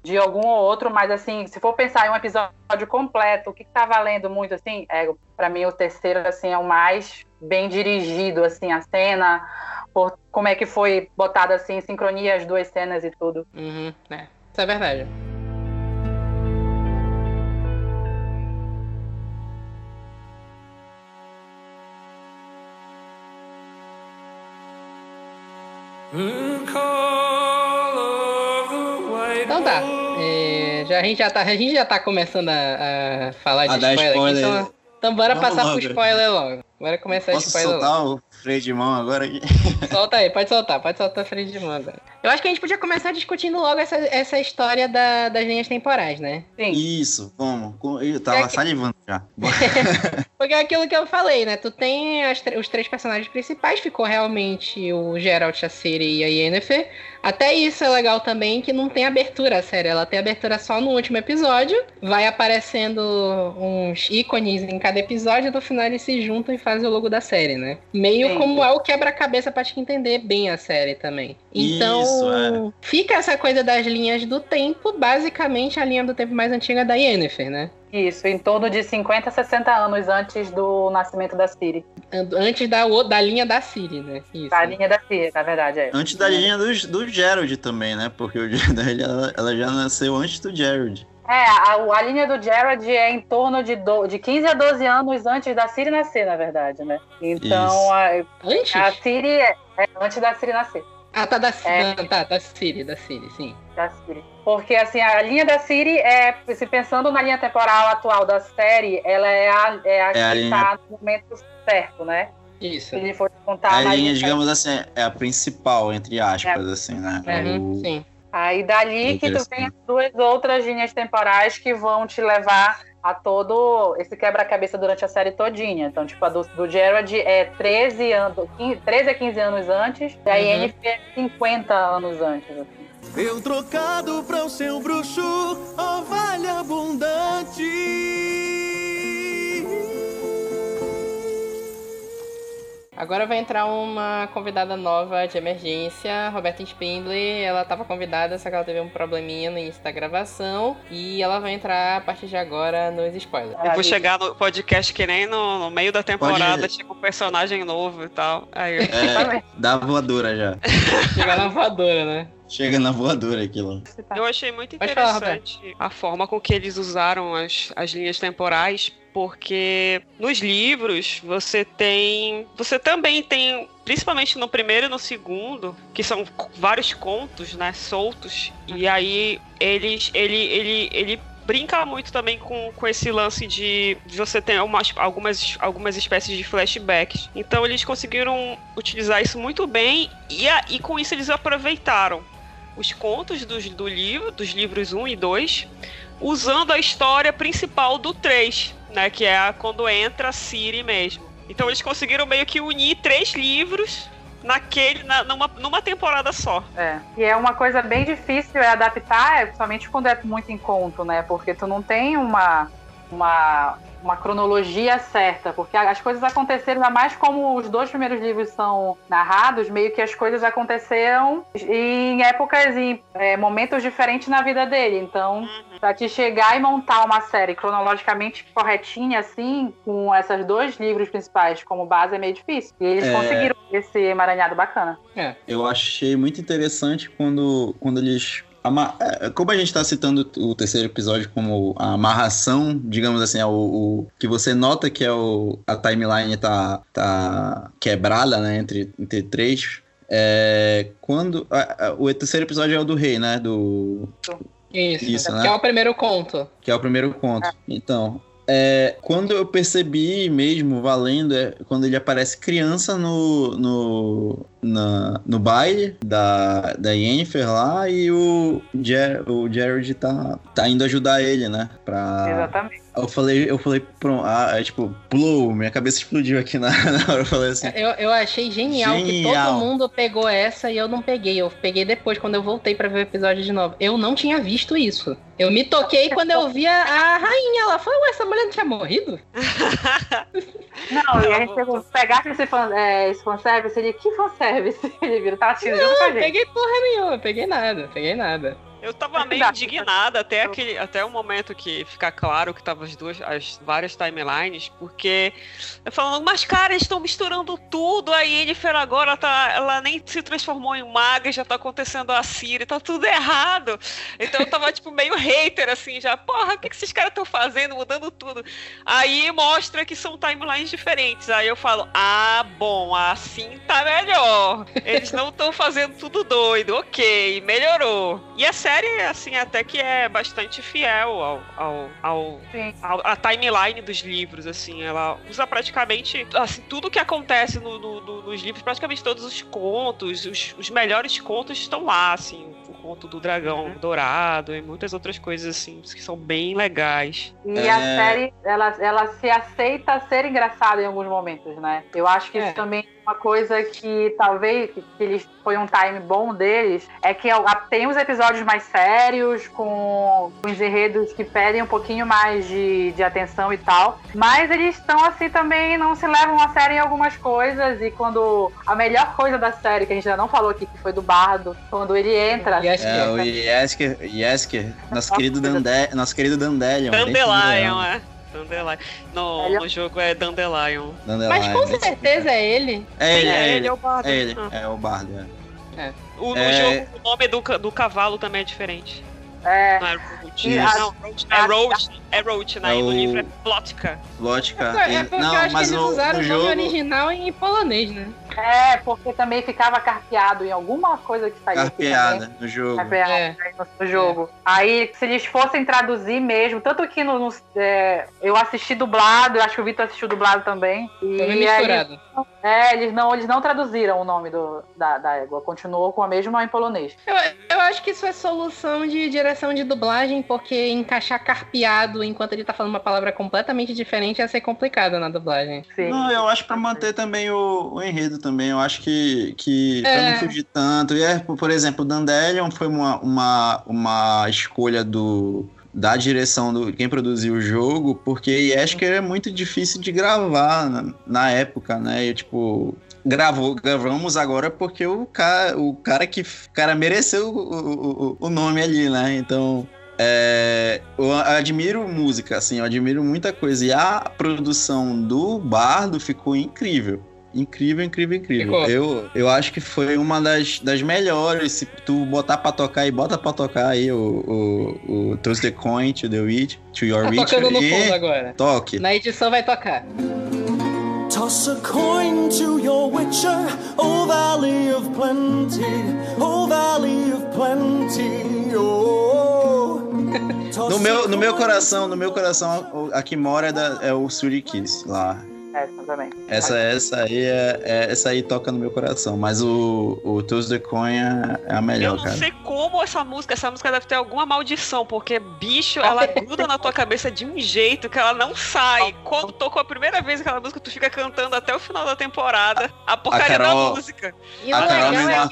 de algum ou outro, mas assim, se for pensar em um episódio completo, o que, tá valendo muito, assim, é, pra mim o terceiro, assim, é o mais bem dirigido, assim, a cena, por como é que foi botada, assim, em sincronia as duas cenas e tudo. Uhum, é. Isso é verdade. Então tá. É, já, a, gente já tá a gente já tá começando a, a falar de A spoiler, spoiler. aqui, então, então bora Vamos passar logo. pro spoiler logo. Bora começar Posso o spoiler logo. soltar o freio de mão agora aqui? Solta aí, pode soltar, pode soltar a frente de mão agora. Eu acho que a gente podia começar discutindo logo essa, essa história da- das linhas temporais, né? Sim, Isso, vamos. Eu tava É que- salivando já. Porque é aquilo que eu falei, né? Tu tem as os três personagens principais, ficou realmente o Geralt, a Ciri e a Yennefer. Até isso é legal também, que não tem abertura a série. Ela tem abertura só no último episódio. Vai aparecendo uns ícones em cada episódio e no final eles se juntam e fazem o logo da série, né? Meio Sim. como é o quebra-cabeça pra te entender bem a série também. Então, Isso, fica essa coisa das linhas do tempo, basicamente a linha do tempo mais antiga da Yennefer, né? Isso, em torno de 50, 60 anos antes do nascimento da Ciri. Antes da, da linha da Siri, né? Isso. Da linha da Ciri, na verdade, é. Antes da linha do, do Gerald também, né? Porque o Gerald, ela, ela já nasceu antes do Gerald. É, a, a linha do Gerard é em torno de, do, de 15 a 12 anos antes da Ciri nascer, na verdade, né? Então, a, Antes? a Ciri é, é antes da Ciri nascer. Ah, tá da, É. da- tá, da Siri, da Siri, sim. Da Ciri. Porque, assim, a linha da Ciri é, se pensando na linha temporal atual da série, ela é a, é a É a que linha- tá no momento certo, né? Isso. Se ele for contar a na linha, digamos assim, é a principal, entre aspas, assim, né? É Uhum, o- sim. Aí dali que tu tem as duas outras linhas temporais que vão te levar a todo esse quebra-cabeça durante a série todinha. Então, tipo, a do, do Gerard é 13, anos, 15, 13 a 15 anos antes, e a Uhum. Yennefer é 50 anos antes. Eu trocado pra o seu bruxo, ó vale abundante. Agora vai entrar uma convidada nova de emergência, Roberta Spindler. Ela tava convidada, só que ela teve um probleminha no início da gravação. E ela vai entrar a partir de agora nos spoilers. Eu vou chegar no podcast que nem no, no meio da temporada, chega um personagem novo e tal. Aí eu- É, da voadora já. Chegar na voadora, né? Chega na voadora aquilo. Eu achei muito interessante a forma com que eles usaram as, as linhas temporais, porque nos livros você tem. Você também tem, principalmente no primeiro e no segundo, que são vários contos, né, soltos, e aí eles. ele, ele, ele brinca muito também com, com esse lance de, de você ter umas, algumas, algumas espécies de flashbacks. Então eles conseguiram utilizar isso muito bem e, a- e com isso eles aproveitaram os contos dos, do livro, dos livros 1 e 2, usando a história principal do 3, né? Que é a- quando entra a Siri mesmo. Então eles conseguiram meio que unir três livros naquele, na- numa, numa temporada só. É. E é uma coisa bem difícil é adaptar, é, principalmente quando é muito em conto, né? Porque tu não tem uma uma, uma cronologia certa, porque as coisas aconteceram, ainda mais como os dois primeiros livros são narrados, meio que as coisas aconteceram em épocas, em é, momentos diferentes na vida dele. Então, para te chegar e montar uma série cronologicamente corretinha, assim, com esses dois livros principais como base, é meio difícil. E eles é... conseguiram esse emaranhado bacana. É. Eu achei muito interessante quando, quando eles como a gente está citando o terceiro episódio como a amarração, digamos assim, é o, o, que você nota que é o, a timeline tá, tá quebrada, né, entre, entre três. É, quando a, a, o terceiro episódio é o do rei, né, do isso, Isso né? que é o primeiro conto. Que é o primeiro conto. É. Então, é, quando eu percebi mesmo, valendo, é quando ele aparece criança no, no, na, no baile da, da Yennefer lá e o, Ger, o Jared tá, tá indo ajudar ele, né? Pra, Exatamente. Eu falei, eu falei, pronto, ah, é, tipo, pulou, minha cabeça explodiu aqui na, na hora, eu falei assim. Eu, eu achei genial, genial, que todo mundo pegou essa e eu não peguei. Eu peguei depois, quando eu voltei para ver o episódio de novo. Eu não tinha visto isso. Eu me toquei quando eu vi a, a rainha lá. Falei, ué, essa mulher não tinha morrido? não, e a gente pegou, pegar esse, fan, é, esse fanservice, ele, que fanservice? Ele vira, tá assistindo junto com a gente. peguei porra nenhuma, peguei nada, peguei nada. Eu tava meio indignada até, aquele, até o momento que fica claro que tava as duas, as várias timelines, porque eu falando, mas cara, eles estão misturando tudo, a Yennefer agora tá, ela nem se transformou em maga, já tá acontecendo a Ciri, tá tudo errado. Então eu tava tipo meio hater assim, já, porra, o que, que esses caras estão fazendo, mudando tudo? Aí mostra que são timelines diferentes. Aí eu falo, ah, bom, assim tá melhor. Eles não estão fazendo tudo doido, ok, melhorou. E a série, assim, até que é bastante fiel ao, ao, ao, ao a timeline dos livros, assim. Ela usa praticamente, assim, tudo que acontece no, no, no, nos livros, praticamente todos os contos, os, os melhores contos estão lá, assim. O conto do dragão uhum. dourado e muitas outras coisas, assim, que são bem legais. E é... a série, ela, ela se aceita ser engraçada em alguns momentos, né? Eu acho que é. isso também uma coisa que talvez que, que eles foi um time bom deles é que tem os episódios mais sérios, com, com os enredos que pedem um pouquinho mais de, de atenção e tal. Mas eles estão assim também, não se levam a sério em algumas coisas. E quando a melhor coisa da série, que a gente ainda não falou aqui, que foi do Bardo, quando ele entra. É, o Yesker, Yesker nosso, querido Dandé, nosso querido Dandelion. Dandelion, é. Dandelion. No, no jogo é Dandelion. Dandelion. Mas com certeza é ele. É ele, é, é ele, é o bardo. É ele, é o bardo, é. é. O, no é... jogo, o nome do, do cavalo também é diferente. É. Não é Roach. Não, é Roach. É Roach, né? É o... no livro é Plotka. Plotka. É, é porque não, eu acho mas que eles usaram o nome original em polonês, né? É, porque também ficava carpeado em alguma coisa que saía Carpeada no jogo. Carpeada é. no jogo. É. Aí, se eles fossem traduzir mesmo, tanto que no, no é, eu assisti dublado, eu acho que o Vitor assistiu dublado também. E Foi misturado. Aí, é, eles não, eles não traduziram o nome do, da, da égua, continuou com a mesma em polonês. Eu, eu acho que isso é solução de direção de dublagem, porque encaixar carpeado enquanto ele tá falando uma palavra completamente diferente ia ser complicado na dublagem. Sim. Não, eu acho para manter também o, o, enredo também, eu acho que, que é. pra não fugir tanto. E é, por exemplo, o Dandelion foi uma, uma, uma escolha do da direção do quem produziu o jogo, porque Yesker é muito difícil de gravar na, na época, né? E, tipo, gravou, gravamos agora porque o cara, o cara que cara mereceu o, o, o nome ali, né? Então, é, eu admiro música, assim, eu admiro muita coisa. E a produção do Bardo ficou incrível. Incrível, incrível, incrível. Eu, eu acho que foi uma das, das melhores. Se tu botar pra tocar e bota pra tocar aí o, o, o Toast the Coin to the Witch, to Your tá Witcher. tocando no fundo agora. Toque. Na edição vai tocar. Toss a coin to your witcher, oh valley of plenty, oh valley of plenty, oh. no meu, no meu coração, no meu coração, a que mora é, da, é o Surikis lá. Essa também. Essa, essa aí é, é- essa aí toca no meu coração, mas o, o Tools de Conha é a Eu melhor, não cara. sei como essa música, essa música deve ter alguma maldição, porque, bicho, ela gruda na tua cabeça de um jeito que ela não sai. Quando tocou a primeira vez aquela música, tu fica cantando até o final da temporada a porcaria Carol- da música. E A o Carol legal me é a.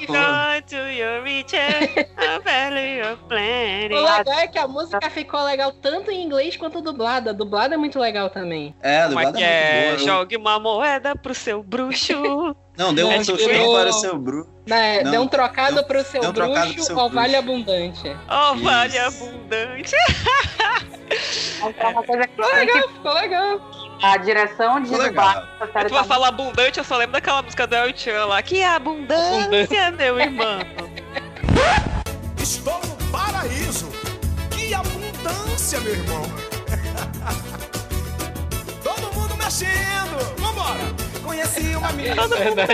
O legal é que a música ficou legal tanto em inglês quanto dublada. A dublada é muito legal também. É, a é dublada é é? muito boa. Jogue uma moeda pro seu bruxo. Não, deu um Não, tirou- para o seu Bruno. Né, Não, deu um trocado deu- pro seu um trocado pro bruxo seu ou vale bruxo. abundante. Oh, vale Isso. abundante. É uma coisa que Ficou legal, ficou legal. a direção de legal. série Tu vai falar abundante, eu só lembro daquela música do El Chan lá. Que abundância, meu irmão. Estou no paraíso. Que abundância, meu irmão. Mexendo. Vambora. Conheci uma menina. Todo mundo.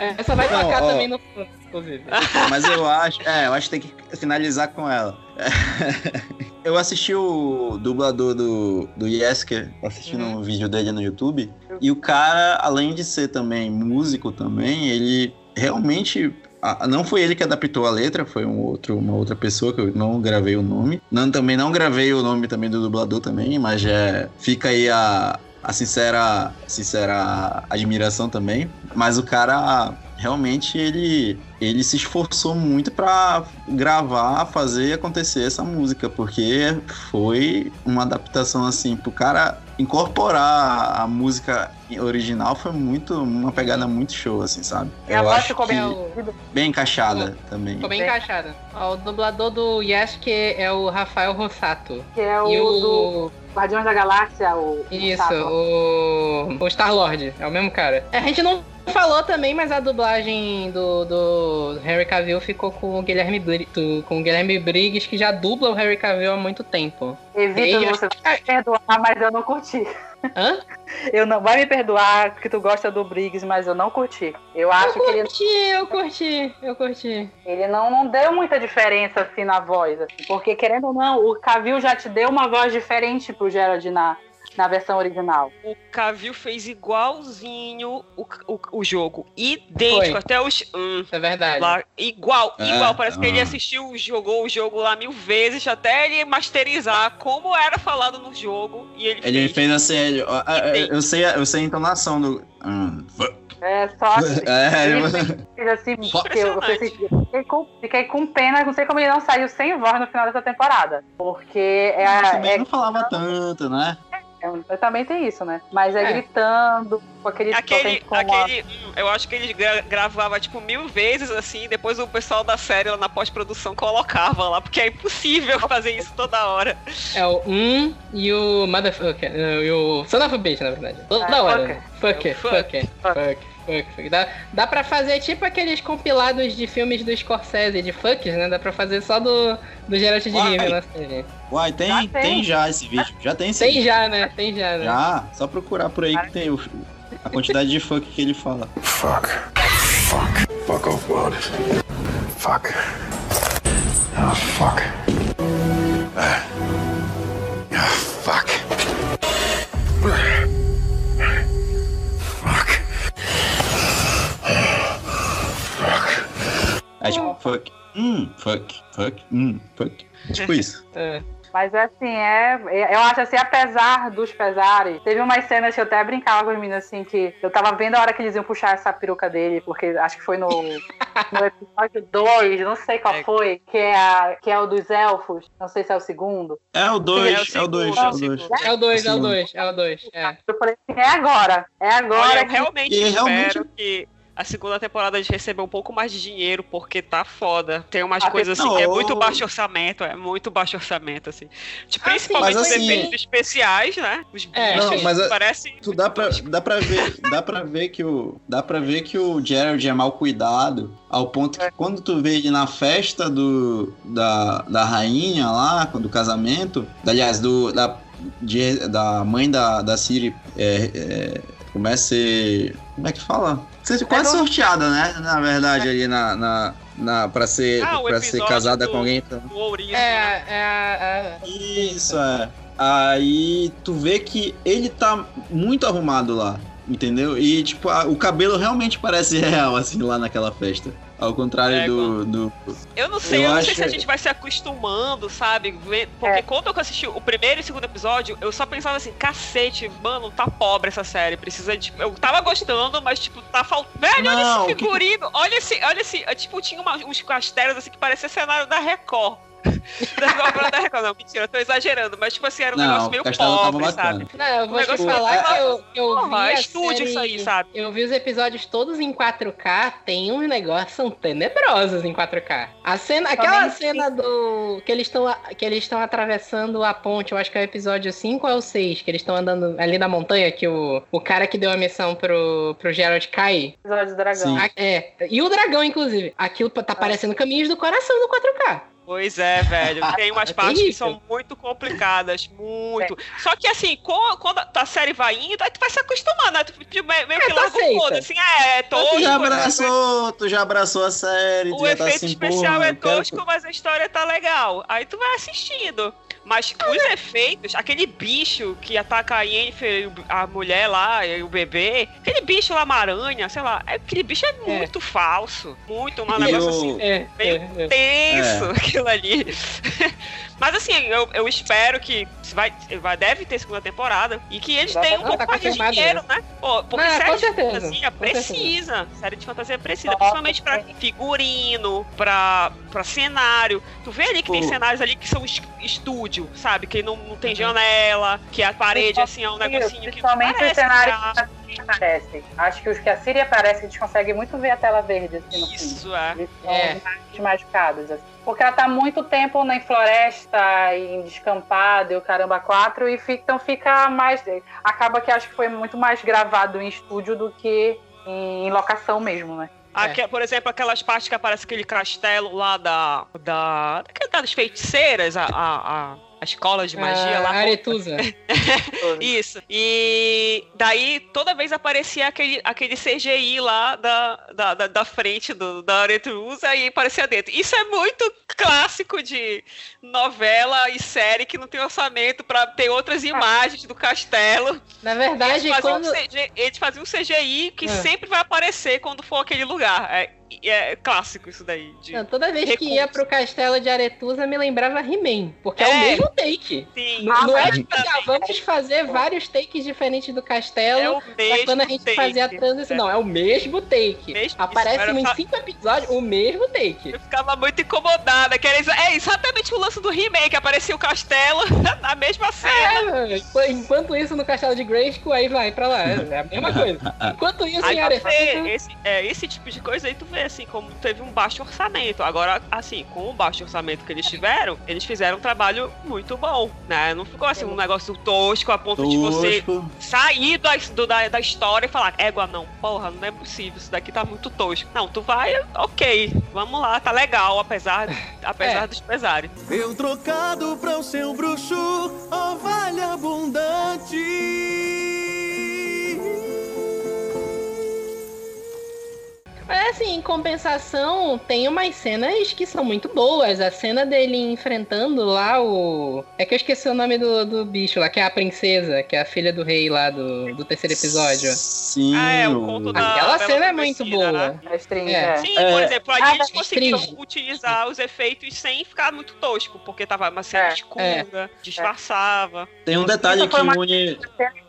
É, essa vai tocar ó. também no fundo, inclusive. Mas eu acho, é, eu acho que tem que finalizar com ela. Eu assisti o dublador do, do Yesker, assistindo Uhum. um vídeo dele no YouTube, e o cara, além de ser também músico também, ele realmente ah, não foi ele que adaptou a letra, foi um outro, uma outra pessoa que eu não gravei o nome. Não, também não gravei o nome também do dublador também, mas é, fica aí a, a sincera, sincera admiração também. Mas o cara realmente ele ele se esforçou muito pra gravar, fazer acontecer essa música, porque foi uma adaptação assim pro cara incorporar a música original foi muito uma pegada muito show assim, sabe? E a Eu voz acho ficou que bem bem encaixada também. Ficou bem encaixada. Ó, o dublador do Yasuke é o Rafael Rossato. que é o E do o. Guardiões da Galáxia, o Isso, o. O Star-Lord. É o mesmo cara. A gente não falou também, mas a dublagem do, do Harry Cavill ficou com o Guilherme Briggs, com o Guilherme Briggs, que já dubla o Harry Cavill há muito tempo. Evita você vai me perdoar, mas eu não curti. Hã? Eu não vai me perdoar porque tu gosta do Briggs, mas eu não curti. Eu acho que ele, Curti, eu curti, eu curti. ele não, não deu muita diferença assim na voz, assim, porque querendo ou não, o Cavill já te deu uma voz diferente pro Gerald na, na versão original. O Cavill fez igualzinho o, o, o jogo. Idêntico, Foi. até os. Hum, é verdade. lá, igual, É, igual. Parece que ele assistiu, jogou o jogo lá mil vezes, até ele masterizar como era falado no jogo. E ele, Ele fez. fez assim, ele, ah, Idêntico. eu sei, a- eu sei a entonação do hum. É só É, ele eu- assim, eu, eu fiquei, com, fiquei com pena, não sei como ele não saiu sem voz no final dessa temporada. Porque é, também é não falava tanto, né? É, também tem isso, né? Mas é, É. gritando, com aquele Aquele, aquele hum, eu acho que ele gra- gravava tipo mil vezes assim, depois o pessoal da série lá na pós-produção colocava lá, porque é impossível fazer isso toda hora. É o um e o motherfucker. não, E o son of a bitch, na verdade. Toda Ah, hora. Fucker, É o fuck. fucker, fuck, Dá, dá pra fazer tipo aqueles compilados de filmes do Scorsese, de fucks, né? Dá pra fazer só do, do Geralt de. River na série. Uai, tem, Já tem. tem. já esse vídeo. Já tem esse Tem vídeo. já, né? Tem já, né? Já, só procurar por aí que tem o, a quantidade de funk que ele fala. Fuck. Fuck. Fuck off, world. Fuck. Oh, fuck. Ah. Ah, fuck. Fuck. Fuck. Hum, fuck, fuck, hum, fuck. Tipo isso. É. Mas assim, é. Eu acho assim, apesar dos pesares, teve umas cenas que eu até brincava com os meninos assim, que eu tava vendo a hora que eles iam puxar essa peruca dele, porque acho que foi no, no episódio 2, não sei qual É. foi, que é, a, que é o dos elfos, não sei se é o segundo. É o 2, é o 2, é o 2. segundo. É o 2, é o Segundo. 2, é o 2. É. Eu falei assim, é agora, é agora Olha, eu que realmente E espero realmente- que a segunda temporada a gente receba um pouco mais de dinheiro, porque tá foda. Tem umas Ah, coisas assim não, que é muito baixo orçamento, é muito baixo orçamento, assim. Tipo, principalmente mas os assim- efeitos especiais, né? Os É, bichos não, mas a- parecem. Tu dá pra, dá pra ver, dá pra ver que o dá para ver que o Gerald é mal cuidado, ao ponto que quando tu vê ele na festa do da, da rainha lá, do casamento, aliás, do da de- da mãe da da Siri é, é, começa a ser, como é que fala? Ser quase do- sorteada, né? Na verdade ali na na, na para ser Ah, o para ser casada do- com alguém. então. O ouriço, É, né? é, é, Isso é. Aí tu vê que ele tá muito arrumado lá, entendeu? E, tipo, a- o cabelo realmente parece real, assim, lá naquela festa. Ao contrário É, do, do. Eu não sei, Eu eu, não acho sei se a gente vai se acostumando, sabe? Ver- Porque É. quando eu assisti o primeiro e o segundo episódio, eu só pensava assim, cacete, mano, tá pobre essa série. Precisa de. Eu tava gostando, mas, tipo, tá faltando. Velho, olha Não, esse o que- figurino. Olha esse, olha esse. Tipo, tinha uma- uns castelos assim que parecia cenário da Record. da Record. Não, mentira, eu tô exagerando, mas tipo assim, era um Não, negócio meio pobre, sabe? Não, eu vou te falar é- que eu, eu vi Porra, a estúdio série- isso aí, sabe? Eu vi os episódios todos em 4K, tem uns negócios são tenebrosos em 4K. A cena, aquela Também cena do que eles estão que eles estão atravessando a ponte, eu acho que é o episódio 5 ou 6, que eles estão andando ali na montanha que o, o cara que deu a missão pro pro Gerald cair. Episódio do dragão. Sim. A- é, e o dragão inclusive. Aquilo tá parecendo caminhos do coração no 4K. Pois é, velho. Tem umas É partes que são muito complicadas, muito. Só que assim, quando a série vai indo, aí tu vai se acostumando, né? Tu meio É, que tu larga o foda, assim, é, é tosco. tu já né? abraçou, tu já abraçou a série, O tá efeito assim, especial é eu quero- tosco, mas a história tá legal. Aí tu vai assistindo. Mas os efeitos, aquele bicho que ataca a Yennefer, a mulher lá, e o bebê, aquele bicho lá, uma aranha, sei lá, aquele bicho é muito falso. Muito, um negócio o- assim, É, meio é, é. tenso aquilo ali. Mas assim, eu, eu espero que vai, vai, deve ter segunda temporada e que eles Já tenham um tá pouco mais de dinheiro, né? Pô, porque Não, série com de certeza, fantasia precisa. Série de fantasia precisa, Nossa, principalmente pra figurino, pra, pra cenário. Tu vê ali que tem cenários ali que são es- estúdio, sabe? Que não, não tem Uhum. janela, que a parede assim é um negocinho que parece cenários real. Que. Acho que os que a Síria aparece, a gente consegue muito ver a tela verde assim no. Isso, é. Eles são É. mais machucados, assim. Porque ela tá muito tempo em floresta, em descampado e o caramba quatro, e fica, então fica mais. Acaba que acho que foi muito mais gravado em estúdio do que em locação mesmo, né? Aque- Por exemplo, aquelas partes que aparece aquele castelo lá da. da daquelas feiticeiras, a, a, a, a escola de magia A lá. Aretusa. Isso. E daí toda vez aparecia aquele, aquele CGI lá da, da, da, da frente do, da Aretrusa e aparecia dentro. Isso é muito clássico de novela e série que não tem orçamento pra ter outras imagens do castelo. Na Eles verdade, faziam, quando um CG, eles faziam um CGI que É. sempre vai aparecer quando for aquele lugar. É, é clássico isso daí. de- Não, toda vez que ia pro castelo de Aretusa me lembrava He-Man, porque é. o É. mesmo take. Sim, Não, não é mas tipo, ah, vamos fazer vários takes diferentes do castelo é o mesmo quando a gente take. fazer a transição. Não, é o mesmo take. Mesmo- Aparece isso, em cinco episódios o mesmo take. Eu ficava muito incomodada. Que era é exatamente o lance do He-Man, que aparecia o castelo na mesma cena. É, enqu- enquanto isso no castelo de Grayskull, aí vai pra lá. É a mesma coisa. Enquanto isso Aí em Aretusa... esse, é, esse tipo de coisa aí tu vê assim, como teve um baixo orçamento. Agora, assim, com o baixo orçamento que eles tiveram, eles fizeram um trabalho muito bom, né? Não ficou assim um negócio tosco a ponto de você Tosco. sair da, do- da, da história e falar, égua, não, porra, não é possível, isso daqui tá muito tosco. Não, tu vai, ok, vamos lá, tá legal, apesar, apesar É. dos pesares. Eu trocado pra o seu bruxo, ovelha abundante. Mas assim, em compensação, tem umas cenas que são muito boas. A cena dele enfrentando lá o. É que eu esqueci o nome do, do bicho lá, que é a princesa, que é a filha do rei lá do, do terceiro episódio. Sim. Ah, é, o conto da- Aquela Bela cena é muito Adormecida, boa. né? A É. é. Sim, É. por exemplo, ali Ah, eles conseguiram Stringe. utilizar os efeitos sem ficar muito tosco, porque tava uma cena É. escura, disfarçava. Tem um detalhe que foi uma-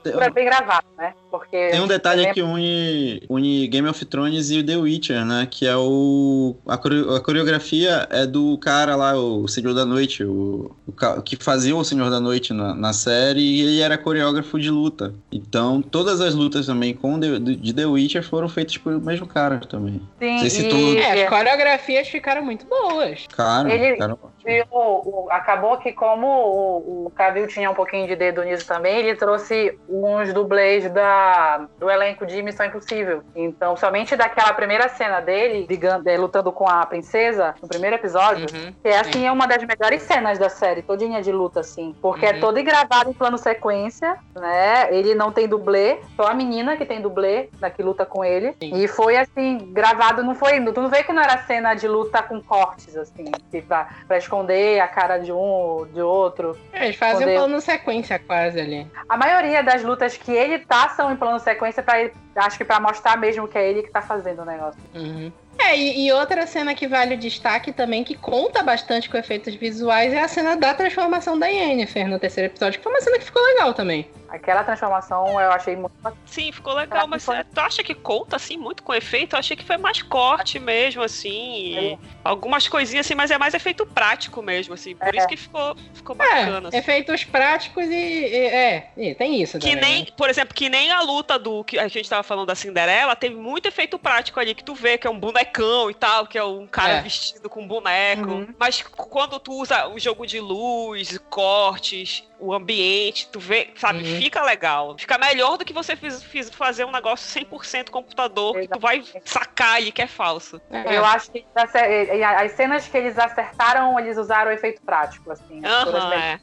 Foi bem gravado, né? Porque Tem um detalhe eu que une, une Game of Thrones e o The Witcher, né? Que é o. A, a coreografia é do cara lá, o Senhor da Noite, o, o que fazia o Senhor da Noite na, na série, e ele era coreógrafo de luta. Então, todas as lutas também com The, de The Witcher foram feitas pelo mesmo cara também. Sim, Sei se e- tu- É, as coreografias ficaram muito boas. Cara, Ele- cara E o- o- acabou que como o, o Cavill tinha um pouquinho de dedo nisso também, ele trouxe uns dublês da, do elenco de Missão Impossível. Então, somente daquela primeira cena dele, eh, lutando com a princesa, no primeiro episódio, Uhum. que é assim, é uma das melhores cenas da série, todinha de luta, assim. Porque é Uhum. todo gravado em plano sequência, né? Ele não tem dublê, só a menina que tem dublê, da que luta com ele. Sim. E foi assim, gravado, não foi. Tu não vê que não era cena de luta com cortes, assim, que pra, pra esconder esconder a cara de um ou de outro. É, eles fazem Poder- um plano sequência quase ali. A maioria das lutas que ele tá são em plano sequência para ele, acho que pra mostrar mesmo que é ele que tá fazendo o negócio. Uhum. É, e, e outra cena que vale o destaque também, que conta bastante com efeitos visuais, é a cena da transformação da Yennefer no terceiro episódio, que foi uma cena que ficou legal também. Aquela transformação eu achei muito bacana. Sim, ficou legal, mas é, tu acha que conta assim muito com efeito? Eu achei que foi mais corte mesmo, assim. e algumas coisinhas assim, mas é mais efeito prático mesmo, assim. Por É. isso que ficou, ficou bacana. É, assim. efeitos práticos e, e- é, e tem isso Que também, nem, né? por exemplo, que nem a luta do que a gente tava falando da Cinderela, teve muito efeito prático ali, que tu vê que é um bonecão e tal, que é um cara É. vestido com um boneco. Uhum. Mas quando tu usa o jogo de luz, cortes, o ambiente, tu vê, sabe, Uhum. fica legal. Fica melhor do que você fiz, fiz- fazer um negócio 100% computador, que tu vai sacar ali que é falso. É. Eu acho que e as cenas que eles acertaram, eles usaram efeito prático, assim. as Aham, bem é.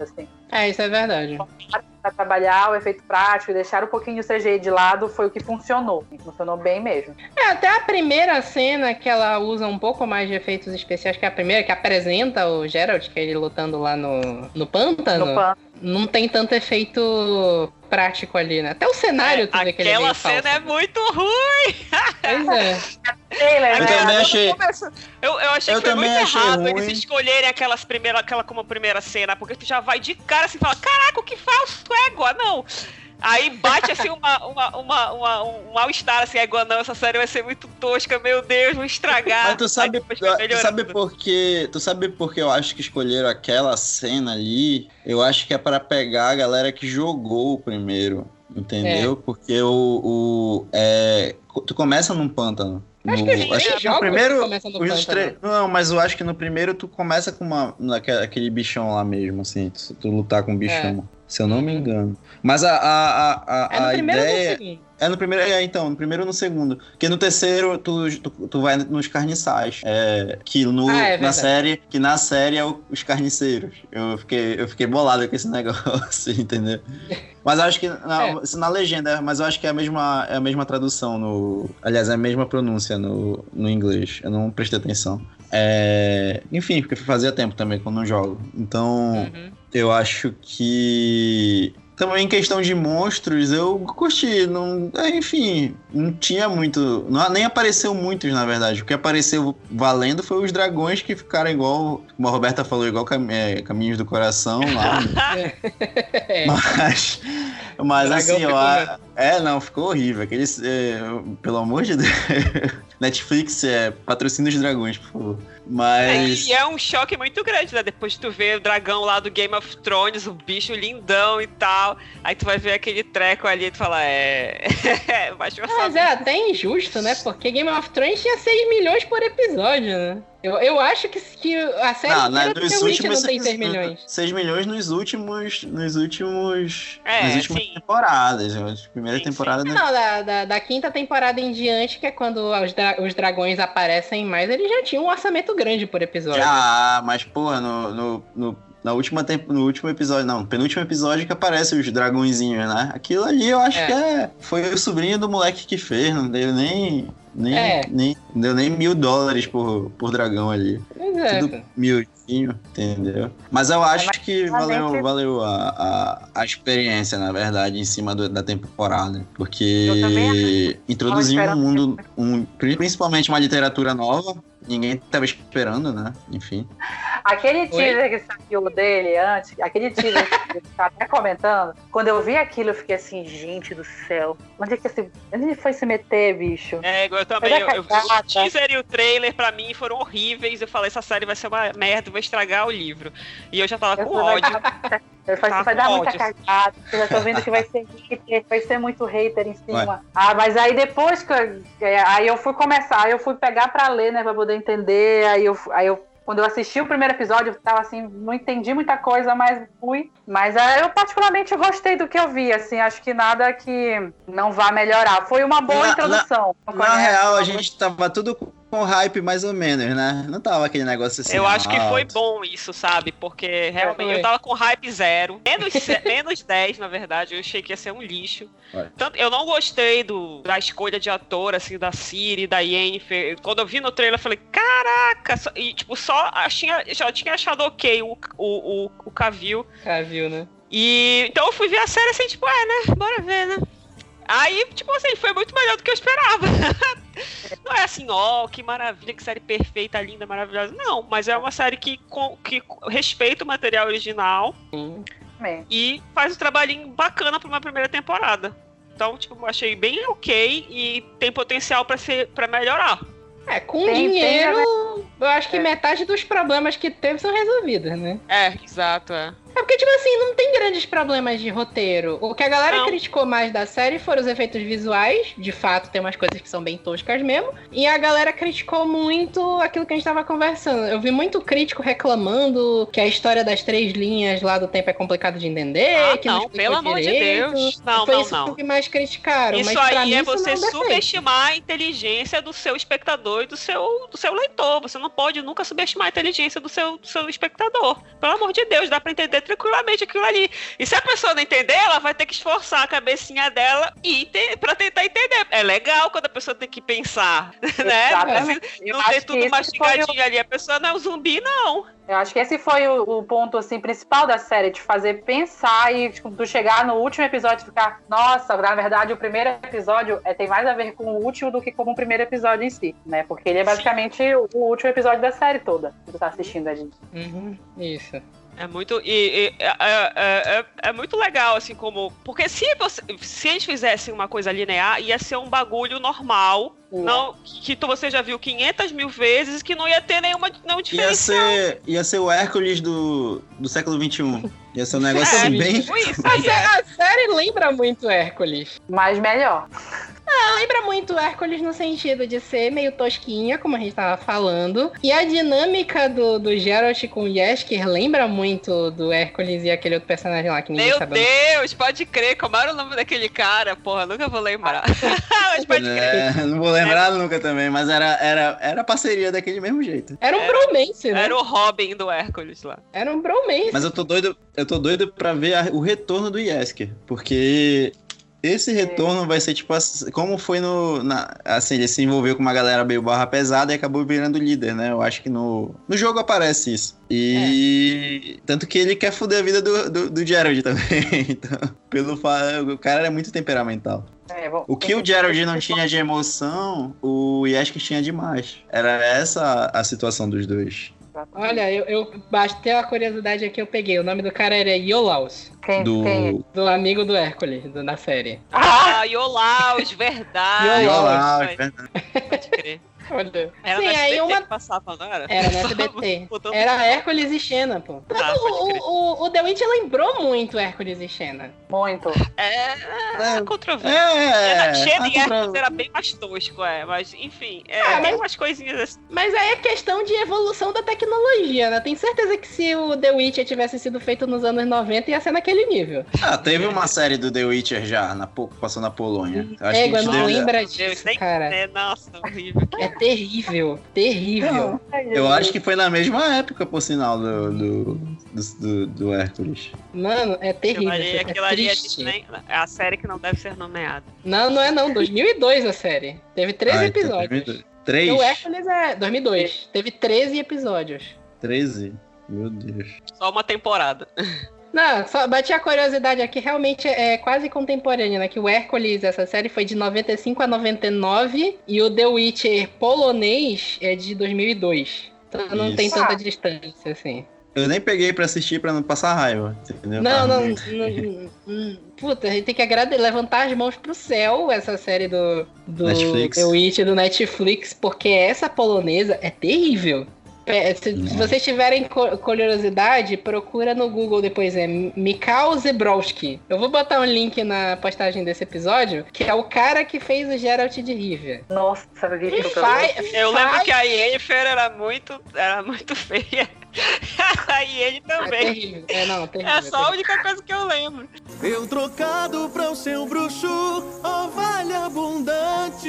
assim. É, isso é verdade. Pra trabalhar o efeito prático e deixar um pouquinho o CGI de lado foi o que funcionou. Funcionou bem mesmo. É, até a primeira cena que ela usa um pouco mais de efeitos especiais, que é a primeira, que apresenta o Geralt, que é ele lutando lá no, no pântano, No pano. não tem tanto efeito prático ali, né? Até o cenário tu vê que ele é Aquela cena falso. é muito ruim. Pois é. Trailer, Eu né? também achei. Eu, eu achei Eu que foi muito errado ruim. eles escolherem aquelas primeira, aquela como primeira cena, porque tu já vai de cara assim e fala: Caraca, que falso égua, não. Aí bate assim uma, uma, uma, uma- um mal-estar, assim, égua, não, essa série vai ser muito tosca, meu Deus, vou estragar. Mas tu sabe, tu sabe por que, tu sabe por que eu acho que escolheram aquela cena ali? Eu acho que é para pegar a galera que jogou o primeiro, entendeu? Porque o, o é, tu começa num pântano. Acho que a gente acho que no primeiro, os tre- Não, mas eu acho que no primeiro tu começa com uma naquele, aquele bichão lá mesmo, assim, tu, tu lutar com o bichão. Se eu não me engano. Mas a, a, a, a, É no a primeiro ou no ideia. segundo? É no primeiro, é, então, no primeiro ou no segundo. Porque no terceiro, tu, tu, tu vai nos carniçais. É, que no, Ah, é na série, que na série é o- os carniceiros. Eu fiquei, eu fiquei bolado com esse negócio, entendeu? Mas eu acho que. Na, É. na legenda, mas eu acho que é a mesma, é a mesma tradução no. Aliás, é a mesma pronúncia no, no inglês. Eu não prestei atenção. É, enfim, porque fazia tempo também que eu não jogo. Então. Uhum. Eu acho que. Também em questão de monstros, eu curti. Não, é, enfim, não tinha muito. Não, nem apareceu muitos, na verdade. O que apareceu valendo foi os dragões que ficaram igual. Como a Roberta falou, igual cam- é, Caminhos do Coração lá. É. Mas. Mas assim, eu, a- é, não, ficou horrível. Aqueles. é, pelo amor de Deus. Netflix é patrocina os dragões, por favor. Mas. E é um choque muito grande, né? Depois tu vê o dragão lá do Game of Thrones, o bicho lindão e tal. Aí tu vai ver aquele treco ali e tu fala, é. Baixou Mas é até injusto, né? Porque Game of Thrones tinha 6 milhões por episódio, né? Eu, eu acho que, que a série Não, né, Witch últimos não tem 6 milhões. 6 milhões nos últimos. Nos últimos. É, nas últimas sim. temporadas. As primeiras Sim, sim. temporadas. né? Não, da, da, da quinta temporada em diante, que é quando os, dra- os dragões aparecem mais, eles já tinham um orçamento grande por episódio. Já, mas, porra, no, no, no, na última tempo, no último episódio, não, penúltimo episódio que aparece os dragõezinhos, né? Aquilo ali eu acho É. que é, foi o sobrinho do moleque que fez, não deu nem. Nem, É. nem, deu nem mil dólares por, por dragão ali. Pois é. Tudo milzinho, entendeu? Mas eu acho que valeu, valeu a, a, a experiência, na verdade, em cima do- da temporada. Porque introduziu um mundo, um, principalmente uma literatura nova, ninguém tava esperando, né? Enfim. Aquele Oi? teaser que saiu dele antes, aquele teaser que ele tá até comentando, quando eu vi aquilo, eu fiquei assim, gente do céu, onde é que esse. Onde ele foi se meter, bicho? É, eu também. Eu, eu- o teaser e o trailer, pra mim, foram horríveis. Eu falei, essa série vai ser uma merda, vou estragar o livro. E eu já tava com Eu falei, ódio. Eu falei, Tá vai dar muita ódio. cagada. Eu já tô vendo que vai ser hater, vai ser muito hater em cima. Ah, mas aí depois que eu, é, aí eu fui começar, aí eu fui pegar pra ler, né, pra poder entender. Aí eu, aí eu quando eu assisti o primeiro episódio, eu tava assim, não entendi muita coisa, mas fui. Mas ah, eu particularmente gostei do que eu vi, assim, acho que nada que não vá melhorar. Foi uma boa Na- introdução. Na conhece, real, a gente tava tudo com hype mais ou menos, né? Não tava aquele negócio assim. Eu acho que foi alto. bom isso, sabe? Porque realmente foi. eu tava com hype zero. Menos, menos 10, na verdade. Eu achei que ia ser um lixo. Tanto, eu não gostei do, da escolha de ator, assim, da Siri, da Yennefer. Quando eu vi no trailer, eu falei, caraca! só- E, tipo, só tinha, já tinha achado ok o, o, o, o Cavill. Né? E então eu fui ver a série assim, tipo, é, né? Bora ver, né? Aí, tipo assim, foi muito melhor do que eu esperava. Não é assim, ó, que maravilha, que série perfeita, linda, maravilhosa. Não, mas é uma série que, que respeita o material original Sim. Também. e faz um trabalhinho bacana pra uma primeira temporada. Então, tipo, achei bem ok e tem potencial pra ser para melhorar. É, com Tem- tem, dinheiro, eu acho que É. metade dos problemas que teve são resolvidos, né? É, exato, é. É porque, tipo assim, não tem grandes problemas de roteiro. O que a galera Não. criticou mais da série foram os efeitos visuais. De fato, tem umas coisas que são bem toscas mesmo. E a galera criticou muito aquilo que a gente tava conversando. Eu vi muito crítico reclamando que a história das três linhas lá do tempo é complicado de entender. Ah, que não, explicou pelo amor de. Deus. Não, Foi não, isso não. que mais criticaram. Isso mas aí mim, é não você defeito. subestimar a inteligência do seu espectador e do seu, do seu leitor. Você não pode nunca subestimar a inteligência do seu, do seu espectador. Pelo amor de Deus, dá pra entender tranquilamente aquilo ali. E se a pessoa não entender, ela vai ter que esforçar a cabecinha dela e pra tentar entender. É legal quando a pessoa tem que pensar, né? Exatamente. Eu Não que tudo esse foi mastigadinho ali. A pessoa não é um zumbi, não. Eu acho que esse foi o, o ponto assim principal da série, de fazer pensar e tipo, tu chegar no último episódio e ficar, nossa, na verdade o primeiro episódio é, tem mais a ver com o último do que com o primeiro episódio em si, né? Porque ele é basicamente o, o último episódio da série toda que tu tá assistindo ali. Uhum, isso. É muito. E, e- é, é- é- é muito legal, assim, como. Porque se, você, se eles fizessem uma coisa linear, ia ser um bagulho normal. Não, que, tu- você já viu 500 mil vezes que não ia ter nenhuma nenhum Ia diferencial. ser, ia ser o Hércules do, do século XXI. Ia ser um negócio É, assim, bem. isso A, é. a série lembra muito Hércules. Mas melhor. Lembra muito Hércules no sentido de ser meio tosquinha, como a gente tava falando. E a dinâmica do, do Geralt com o Yesker lembra muito do Hércules e aquele outro personagem lá que ninguém Meu sabe. nome. Deus, pode crer. Como era o nome daquele cara? Porra, nunca vou lembrar. Mas pode crer. É, não vou lembrar nunca também, mas era, era, era parceria daquele mesmo jeito. Era um bromance, né? Era o Robin do Hércules lá. Era um bromance. Mas eu tô doido, eu tô doido pra ver a- o retorno do Yesker, porque esse retorno vai ser tipo assim, como foi no na- assim, ele se envolveu com uma galera meio barra pesada e acabou virando líder, né? Eu acho que no, no jogo aparece isso. E tanto que ele quer foder a vida do, do, do Gerald também. Então, pelo o cara era muito temperamental. É, vou- O que o Gerald não tinha de emoção, o Yesker tinha demais. Era essa a situação dos dois. Olha, eu, eu bastei a curiosidade aqui, eu peguei. O nome do cara era Iolaus, Quem, Do quem? do amigo do Hércules, do- da série. Ah, Iolaus, verdade. Iolaus. Iolaus, Pode crer. Olha. Era Sim, aí SBT uma. que passava, não era? Era no SBT. Era Hércules e Xena, pô. Ah, o, o, o, The Witch lembrou muito Hércules e Xena. Muito. É, é, É. controverso. É, Cheio de ah, Hércules era bem mais tosco, é. Mas, enfim, é, Ah, tem mas- umas coisinhas assim. Mas aí é questão de evolução da tecnologia, né? Tenho certeza que se o The Witcher tivesse sido feito nos anos 90, ia ser naquele nível. Ah, teve uma série do The Witcher já, na, passou na Polônia. Acho que Égua, a gente não deve- lembra disso, cara. É, nossa, horrível. É terrível, terrível. Eu acho que foi na mesma época, por sinal, do, do, do, do- do Hércules. Mano, é Aquilo terrível. ali, é aquilo ali a gente triste. nem, é a série que não deve ser nomeada. Não, não é não. 2002 a série. Teve 13 Ah, episódios. então, Três? O Hércules é 2002. Teve 13 episódios. 13? Meu Deus. Só uma temporada. Não, só bati a curiosidade aqui, realmente é quase contemporânea, né? Que o Hércules, essa série, foi de 95 a 99 e o The Witcher polonês é de 2002. Então não Isso. tem tanta Ah. distância, assim. Eu nem peguei pra assistir pra não passar raiva, entendeu? Não, Tava não, não, não- Puta, a gente tem que agrade- levantar as mãos pro céu essa série do, do Netflix. The Witcher do Netflix, porque essa polonesa é terrível. É, Se, se vocês tiverem curiosidade, procura no Google depois, é Mikhail Zebrowski. Eu vou botar um link na postagem desse episódio, que é o cara que fez o Geralt de Rivia. Nossa, E bicho. faz, Eu lembro faz- que a Yennefer era muito, era muito feia. e ele É também. terrível. É, não, terrível. É só a única coisa que eu lembro. Eu trocado pra o seu bruxo, ó vale abundante.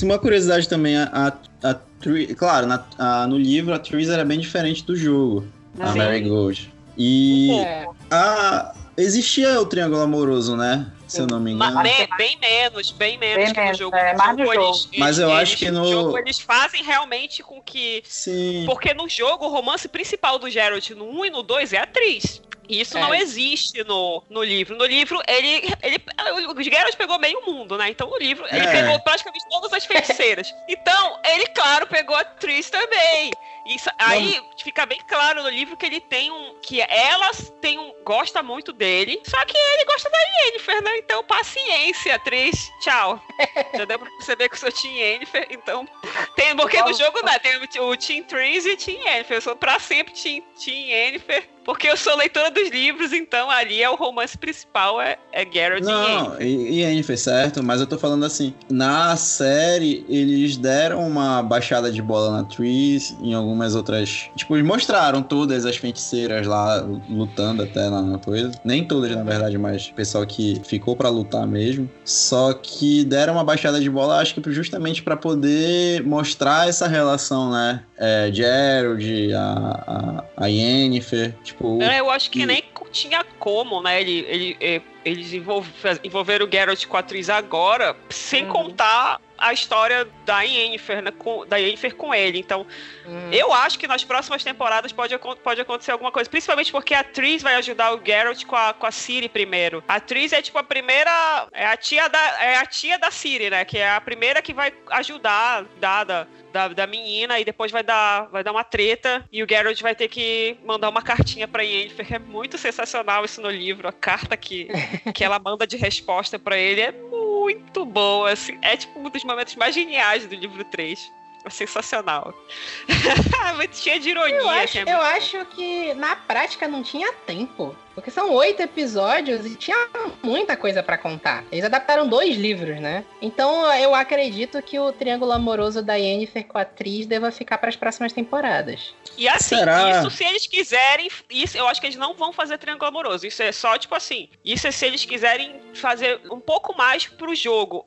Assim, uma curiosidade também, a, a, a claro, na, a, no livro a Therese era bem diferente do jogo, a Mary Gold. E É. a, existia o triângulo amoroso, né? Se eu não me engano. Mas bem, bem menos, bem menos Bem que no jogo. é, No mais no jogo, jogo. eles- Mas eu eles- acho que no no- jogo eles fazem realmente com que Sim. Porque no jogo, o romance principal do Geralt no 1 e no 2 é a atriz. E isso É. não existe no, no livro. No livro, ele, ele. O Geralt pegou meio mundo, né? Então, no livro, ele É. pegou praticamente todas as feiticeiras. Então, ele, claro, pegou a atriz também. Isso, aí fica bem claro no livro que ele tem um. Que elas têm um. Gosta muito dele. Só que ele gosta da Yennefer, né? Então, paciência, atriz. Tchau. Já deu pra perceber que eu sou Team Yennefer. Então. Tem, porque no jogo não, tem o, o Team Trees e Team Yennefer. Eu sou pra sempre Team, team Yennefer. Porque eu sou leitora dos livros, então ali é o romance principal, é, é Geralt e Yennefer. Não, e, Yennefer, certo? Mas eu tô falando assim, na série eles deram uma baixada de bola na Tris, em algumas outras... Tipo, eles mostraram todas as feiticeiras lá lutando até lá na coisa. Nem todas, na verdade, mas o pessoal que ficou pra lutar mesmo. Só que deram uma baixada de bola, acho que justamente pra poder mostrar essa relação, né? É, Gerald, a, a, a Yennefer, tipo... É, eu acho que e- nem tinha como, né? Ele, ele, eh, eles envolv- faz- envolveram o Geralt com a atriz agora, sem Uhum. contar a história da Yennefer, né, com, da Yennefer com ele. Então, Hum. eu acho que nas próximas temporadas pode, pode acontecer alguma coisa. Principalmente porque a atriz vai ajudar o Geralt com a, com a Ciri primeiro. A atriz é tipo a primeira. É a tia da, é a tia da Ciri, né? Que é a primeira que vai ajudar, dada. Da, da menina e depois vai dar, vai dar uma treta e o Geralt vai ter que mandar uma cartinha pra Yennefer. É muito sensacional isso no livro. A carta que, que ela manda de resposta pra ele é muito boa. Assim, é tipo um dos momentos mais geniais do livro 3. É sensacional. muito cheia de ironia. Eu acho, assim, é eu acho que na prática não tinha tempo. Porque são oito episódios e tinha muita coisa pra contar. Eles adaptaram dois livros, né? Então eu acredito que o triângulo amoroso da Yennefer com a atriz deva ficar para as próximas temporadas. E assim, Será? isso se eles quiserem. Isso, eu acho que eles não vão fazer triângulo amoroso. Isso é só, tipo assim. Isso é se eles quiserem fazer um pouco mais pro jogo.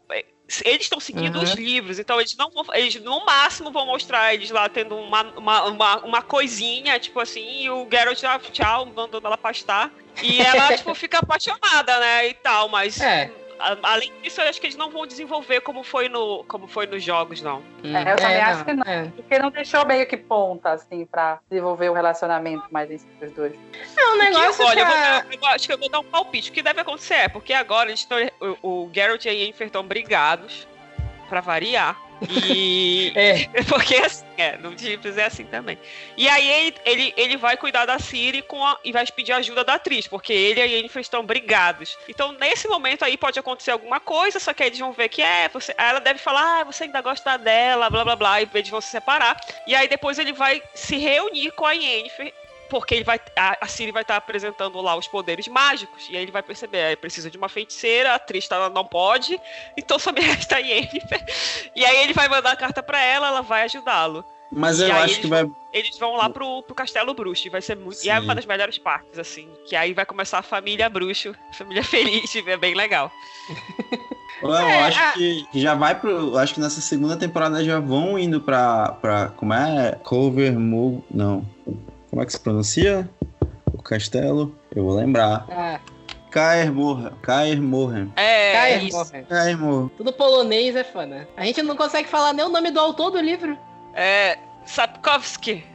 Eles estão seguindo Uhum. os livros, então eles não vão. Eles no máximo vão mostrar eles lá tendo uma, uma, uma, uma coisinha, tipo assim, e o Geralt, ah, tchau, mandando ela pastar. E ela, tipo, fica apaixonada, né? E tal, mas. É. Além disso, eu acho que eles não vão desenvolver como foi, no, como foi nos jogos, não. É, eu também acho que não. É. Porque não deixou meio que ponta, assim, pra desenvolver o relacionamento mais entre os dois. Não, o O que- negócio olha, eu, vou, eu- eu acho que eu vou dar um palpite. O que deve acontecer é, porque agora eles estão, o, o Geralt e a Yennefer estão brigados, pra variar. E. É, Porque assim, é, no Gipsy é assim também. E aí ele, ele, vai cuidar da Ciri com a- e vai pedir ajuda da atriz, porque ele e a Yennefer estão brigados. Então, nesse momento aí pode acontecer alguma coisa, só que aí eles vão ver que é, você, aí ela deve falar, ah, você ainda gosta dela, blá blá blá, e eles vão se separar. E aí depois ele vai se reunir com a Yennefer. Porque ele vai, a, Ciri vai estar apresentando lá os poderes mágicos. E aí ele vai perceber, é, precisa de uma feiticeira, a atriz tá, não pode, então só me resta a Yennefer. E aí ele vai mandar a carta pra ela, ela vai ajudá-lo. Mas E eu acho que vai... Eles vão lá pro, pro Castelo Bruxo e vai ser muito. E é Sim. uma das melhores partes, assim. Que aí vai começar a família Bruxo, família feliz, e é bem legal. Eu É, acho a- que já vai pro. eu Acho que nessa segunda temporada já vão indo pra. pra como é? Cover Move. Não. Como é que se pronuncia? O castelo? Eu vou lembrar. ah, Kaer Morhen. Kaer Morhen. É, Kaer isso. Morhen. Kaer Morhen. Tudo polonês é foda. A gente não consegue falar nem o nome do autor do livro. É. Sapkowski.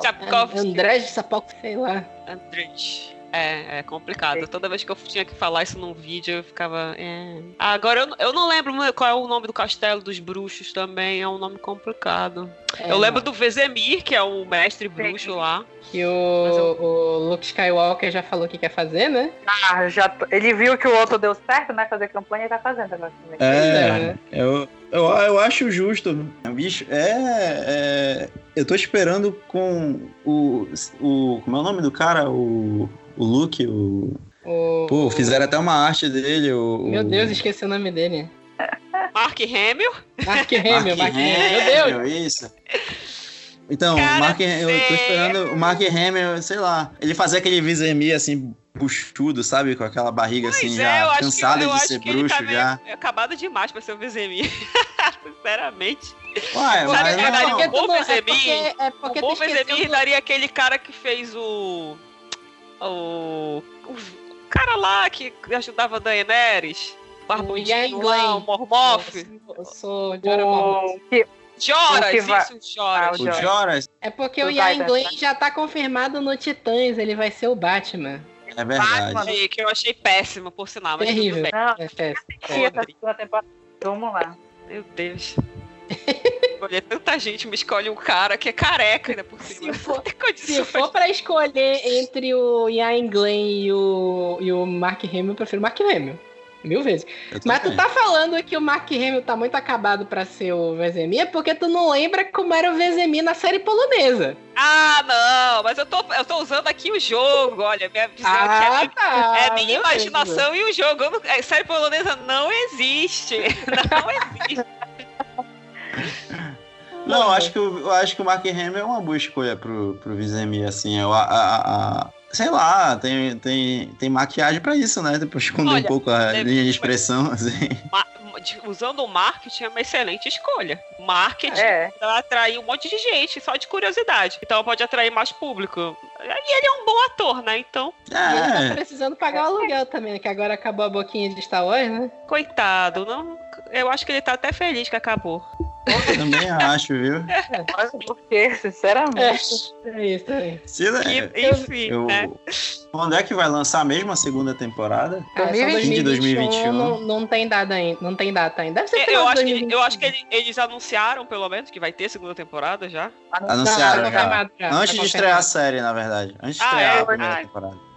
Sapkowski. André de Sapok, sei lá. Andrej. É, é complicado. Toda vez que eu tinha que falar isso num vídeo, eu ficava. é. Ah, Agora eu, eu não lembro qual é o nome do castelo dos bruxos também, é um nome complicado. É, eu lembro do Vezemir, que é o mestre bruxo lá. Que o, eu- o Luke Skywalker já falou que quer fazer, né? Ah, já Ele viu que o outro deu certo, né? Fazer campanha e tá fazendo agora também. É, eu, eu, eu acho justo. Bicho, é, é. Eu tô esperando com o. o como é o nome do cara? O. O Luke, o. O, Pô, fizeram até uma arte dele. O, Meu Deus, esqueci o nome dele. Mark Hamill. Mark Hamill, Mark Hamill. Meu Deus. Isso. Então, Cara, o Mark, eu tô esperando o Mark Hamill, sei lá, ele fazer aquele Vizemi assim, buchudo, sabe? Com aquela barriga assim, Pois é, eu já cansada de ser bruxo tá meio já. acabado demais pra ser o Vezemir. sinceramente. Ué, mas daria não. um bom tu não- é porque, é porque bom daria aquele cara que fez o. O. O cara lá que ajudava a Daenerys. O Barbudinho Ian lá, o Mormoth. Eu sou Jorah Mormont. O que- Joras, O isso, Joras. Ah, O Joras. É porque o vai. já tá confirmado no Titãs, ele vai ser o Batman. é verdade. Batman, que eu achei péssimo, por sinal, mas Terrível. tudo bem. Não, É, temporada. Vamos lá. Meu Deus. Olha, tanta gente me escolhe um cara que é careca ainda por cima. Se for- Se for pra escolher entre o Ian Glenn e o, e o Mark Hamill, eu prefiro o Mark Hamill. Mil vezes. Mas tu tá falando que o Mark Hamill tá muito acabado pra ser o Vezemir, é porque tu não lembra como era o Vezemir na série polonesa. Ah, não, mas eu tô, eu tô usando aqui o jogo, olha, minha visão é Ah, minha- tá. É minha imaginação e o jogo. Não- a série polonesa não existe. Não existe. Não, eu acho que, o- eu acho que o Mark Hamill é uma boa escolha pro, pro Vizemi, assim. Eu, a, a- a- sei lá, tem, tem, tem maquiagem pra isso, né? Depois esconder Olha, um pouco a deve- linha de expressão, assim. Usando o marketing é uma excelente escolha. Marketing É. pra atrair um monte de gente, só de curiosidade. Então pode atrair mais público. E ele é um bom ator, né? Então, E ele tá É, precisando pagar o aluguel também, que agora acabou a boquinha de Star Wars, né? coitado. Não, eu acho que ele tá até feliz que acabou. Eu também acho, viu? Olha porque, sinceramente. É isso aí. Se, Que, enfim, eu, né? Quando é que vai lançar mesmo a segunda temporada? Ah, só 2021, 2021. Não, não tem data ainda. Não tem data ainda. Deve ser É, Eu de acho, que, 2021. eu acho que ele- eles anunciaram, pelo menos, que vai ter segunda temporada já. Anunciaram Não, tá já. já, tá Antes de estrear a série, na verdade. Antes de Ah, estrear é? a primeira Ah. temporada.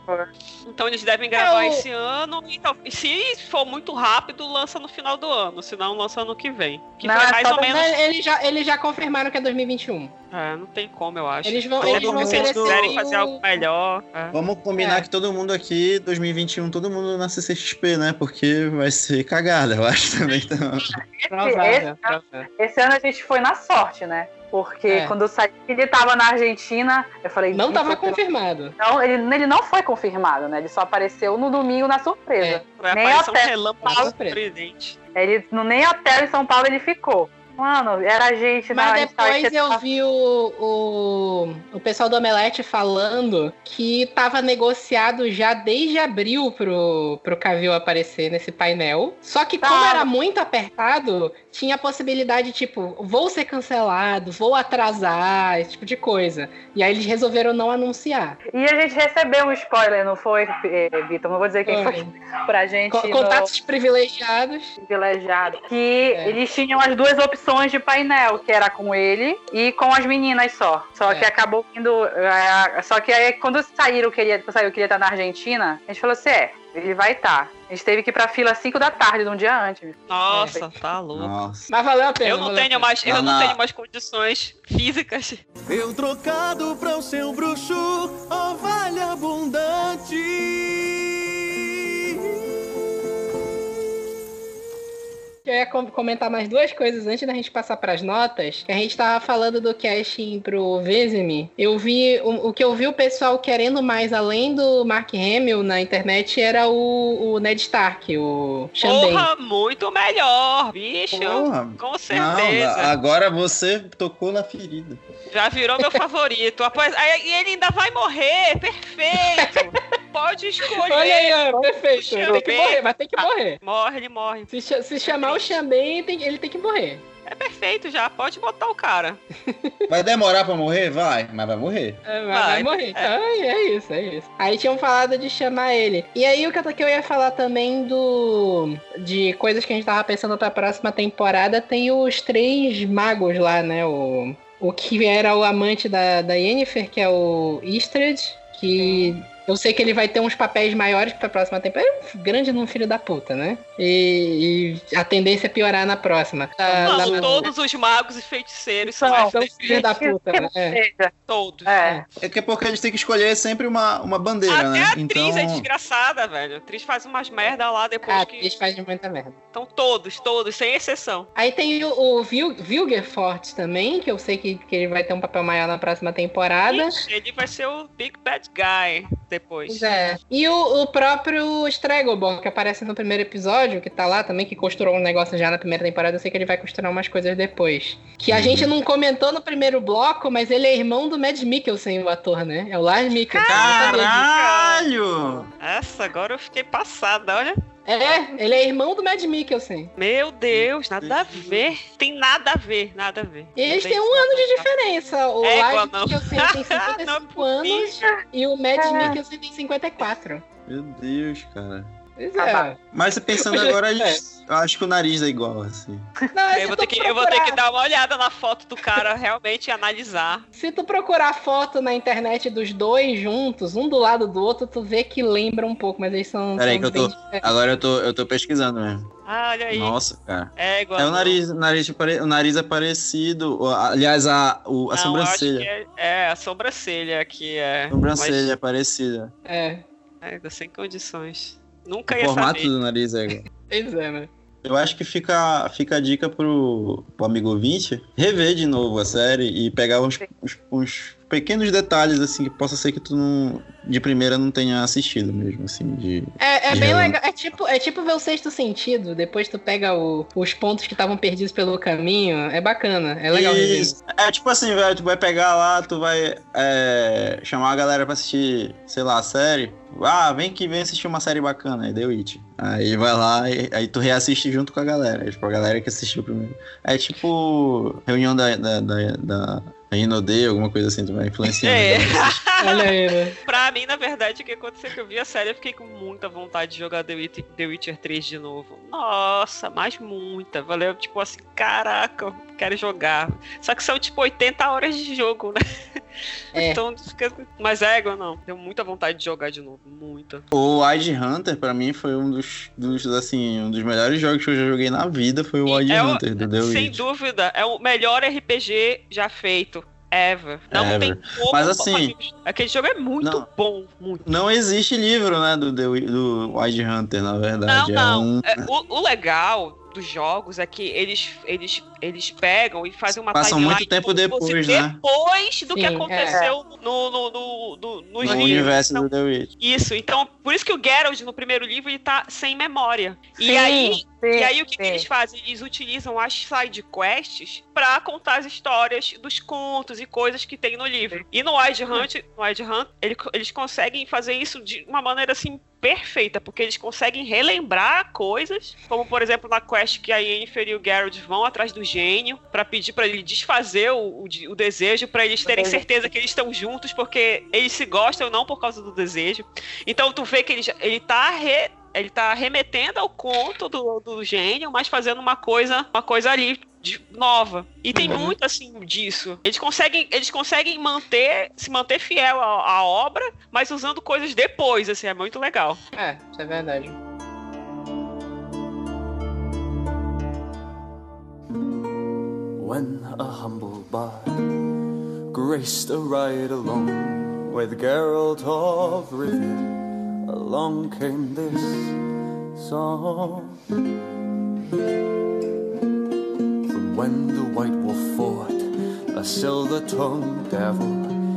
Então eles devem gravar É, o- esse ano e, tal- e se for muito rápido, lança no final do ano, senão lança ano que vem. Que Não, foi é mais ou menos. Não, Eles já, eles já confirmaram que é 2021. É, não tem como, eu acho. Eles vão, Todo eles vão se eles quiserem o- fazer algo melhor. é. Vamos combinar É. que todo mundo aqui, 2021, todo mundo na CCXP, né? Porque vai ser cagada, eu acho também. Então... Provável, provável. Esse ano a gente foi na sorte, né? Porque É. quando eu saí, ele tava na Argentina, eu falei. Não tava "Gente, eu- confirmado. Não, ele, ele não foi confirmado, né? Ele só apareceu no domingo na surpresa. Vai Nem aparecer um relâmpago Surpresa. surpreendente. Ele, nem hotel em São Paulo ele ficou. Mano, era a gente na Mas tava depois eu aqui- vi o, o, o pessoal do Omelete falando que tava negociado já desde abril pro, pro Cavil aparecer nesse painel. Só que como Tava. era muito apertado, tinha a possibilidade, tipo, vou ser cancelado, vou atrasar, esse tipo de coisa. E aí eles resolveram não anunciar. E a gente recebeu um spoiler, não foi, eh, Vitor? Não vou dizer quem foi, Foi. pra gente. Co- no Contatos privilegiados. privilegiado. Que É. eles tinham as duas opções de painel, que era com ele e com as meninas só. Só É. que acabou indo. eh, Só que aí quando saíram que ele ia, saiu que ele ia estar na Argentina, a gente falou assim: é, ele vai estar. A gente teve que ir pra fila às 5 da tarde, de um dia antes. Nossa, tá louco. Nossa. Mas valeu a pena. Eu não tenho pena. mais, eu Não, tenho mais condições físicas. Eu trocado pra o seu bruxo, ovelha abundante. Eu ia com- comentar mais duas coisas antes da gente passar pras notas. Que a gente tava falando do casting pro Vezemi. Eu vi. O, o que eu vi o pessoal querendo mais, além do Mark Hamill na internet, era o, o Ned Stark, o Xandem. Porra, muito melhor, bicho. Porra. Com Não, certeza. agora você tocou na ferida. Já virou meu favorito. Após- aí- E ele ainda vai morrer. Perfeito. Pode escolher. Olha aí, ó, perfeito. Tem que morrer, mas tem que morrer. Morre, ele morre. Se, se chamar o Xambém, tem- ele tem que morrer. É perfeito já. Pode botar o cara. Vai demorar pra morrer? Vai, mas vai morrer. É, vai, Vai, vai morrer. é. Então, é isso, é isso. Aí tinham falado de chamar ele. E aí o que eu, que eu ia falar também do. De coisas que a gente tava pensando pra próxima temporada, tem os três magos lá, né? O, o que era o amante da, da Yennefer, que é o Istred, que. Eu sei que ele vai ter uns papéis maiores pra próxima temporada. É um grande num filho da puta, né? E, e a tendência é piorar na próxima. Da- Mano, da- todos os magos e feiticeiros são, São, são filhos da puta, né? É. Todos. é. É que é porque eles têm que escolher sempre uma, uma bandeira, Até né? a atriz então, é desgraçada, velho. A atriz faz umas merda lá depois Ah, que. eles fazem muita merda. Então todos, todos, sem exceção. Aí tem o, o Vil- Vilgerfort também, que eu sei que, que ele vai ter um papel maior na próxima temporada. Ixi, ele vai ser o Big Bad Guy. Depois. Pois é. E o, o próprio Stregobor, que aparece no primeiro episódio, que tá lá também, que costurou um negócio já na primeira temporada, eu sei que ele vai costurar umas coisas depois. Que a gente não comentou no primeiro bloco, mas ele é irmão do Mad Mikkelsen, o ator, né? É o Lars Mikkelsen. Caralho! Essa, agora eu fiquei passada, olha. É, ele é irmão do Mad Mikkelsen. Meu Deus, nada a ver. Tem nada a ver, nada a ver. E eles têm um ano de diferença. O É, igual não. Mikkelsen tem 55 Não é anos e o Mad Mikkelsen tem 54. Meu Deus, cara. Ah, é. tá. Mas pensando Mas, agora, é. eu acho que o nariz é igual, assim. Não, é Eu vou, ter que, eu vou ter que dar uma olhada na foto do cara realmente e analisar. Se tu procurar foto na internet dos dois juntos, um do lado do outro, tu vê que lembra um pouco, mas eles são. Peraí são que eu tô- diferentes. Agora eu tô, eu tô pesquisando mesmo. Ah, olha aí. Nossa, cara. É igual. É o nariz, o nariz, o nariz é parecido. Aliás, a, o- a Não, sobrancelha. que é, é, a sobrancelha aqui é. A sobrancelha é parecida. É, Mas, é, sem condições. Nunca O ia formato saber. do nariz é igual. pois é, né? Eu acho que fica, fica a dica pro, pro amigo ouvinte rever de novo a série e pegar uns, uns, uns pequenos detalhes, assim, que possa ser que tu não, de primeira não tenha assistido mesmo, assim, de... É, é De bem relance. legal. É tipo, é tipo ver o sexto sentido. Depois tu pega o- os pontos que estavam perdidos pelo caminho. É bacana. É legal. Isso. É tipo assim, velho, tu vai pegar lá, tu vai é, chamar a galera pra assistir, sei lá, a série. Ah, vem que vem assistir uma série bacana, aí deu it. Aí vai lá, e, aí tu reassiste junto com a galera. Tipo, a galera que assistiu primeiro. É tipo reunião da, da, da, da Rinode, alguma coisa assim, vai influenciando. É. assistir. Olha aí, né? Pra mim, na verdade, o que aconteceu é que eu vi a série eu fiquei com muita vontade de jogar The Witcher, The Witcher 3 de novo. Nossa, mas muita. Valeu, tipo assim, caraca, eu quero jogar. Só que são tipo 80 horas de jogo, né? É. Então, fica... mas é igual não. Deu muita vontade de jogar de novo. Muita. O Wild Hunter, pra mim, foi um dos, dos, assim, um dos melhores jogos que eu já joguei na vida, foi o E Wild é o- Hunter, do The Sem Witch. dúvida, é o melhor RPG já feito. Ever. Não Ever. tem como. Mas assim- Aquele jogo é muito Não. bom. Muito. Não existe livro, né, do, Wi- do Wild Hunter, na Não, verdade. É não. um... É, o, o legal dos jogos é que eles, eles, eles pegam e fazem uma Passam timeline muito tempo depois, né? Depois do que Sim, aconteceu no, no, no, no, nos no livros. universo Então, do The Witch. Isso, então, por isso que o Geralt no primeiro livro ele tá sem memória. E Sim, aí, sim, e aí o que, que sim. eles fazem? Eles utilizam as side quests pra contar as histórias dos contos e coisas que tem no livro. E no Wild Hunt, no Wild Hunt ele- eles conseguem fazer isso de uma maneira assim perfeita, porque eles conseguem relembrar coisas, como por exemplo na quest que a Yennefer e o Geralt vão atrás do gênio pra pedir pra ele desfazer o, o, o desejo, pra eles terem certeza que eles estão juntos, porque eles se gostam não por causa do desejo. Então tu vê que ele, ele tá re- ele tá remetendo ao conto do, do gênio, mas fazendo uma coisa, uma coisa ali de- nova. E tem Uhum. muito assim disso. Eles conseguem, eles conseguem manter, se manter fiel à, à obra, mas usando coisas depois, assim, é muito legal. É, isso é verdade. When a humble bard graced a ride along with Geralt of Rivia, along came this song. From when the White Wolf fought a silver-tongued devil.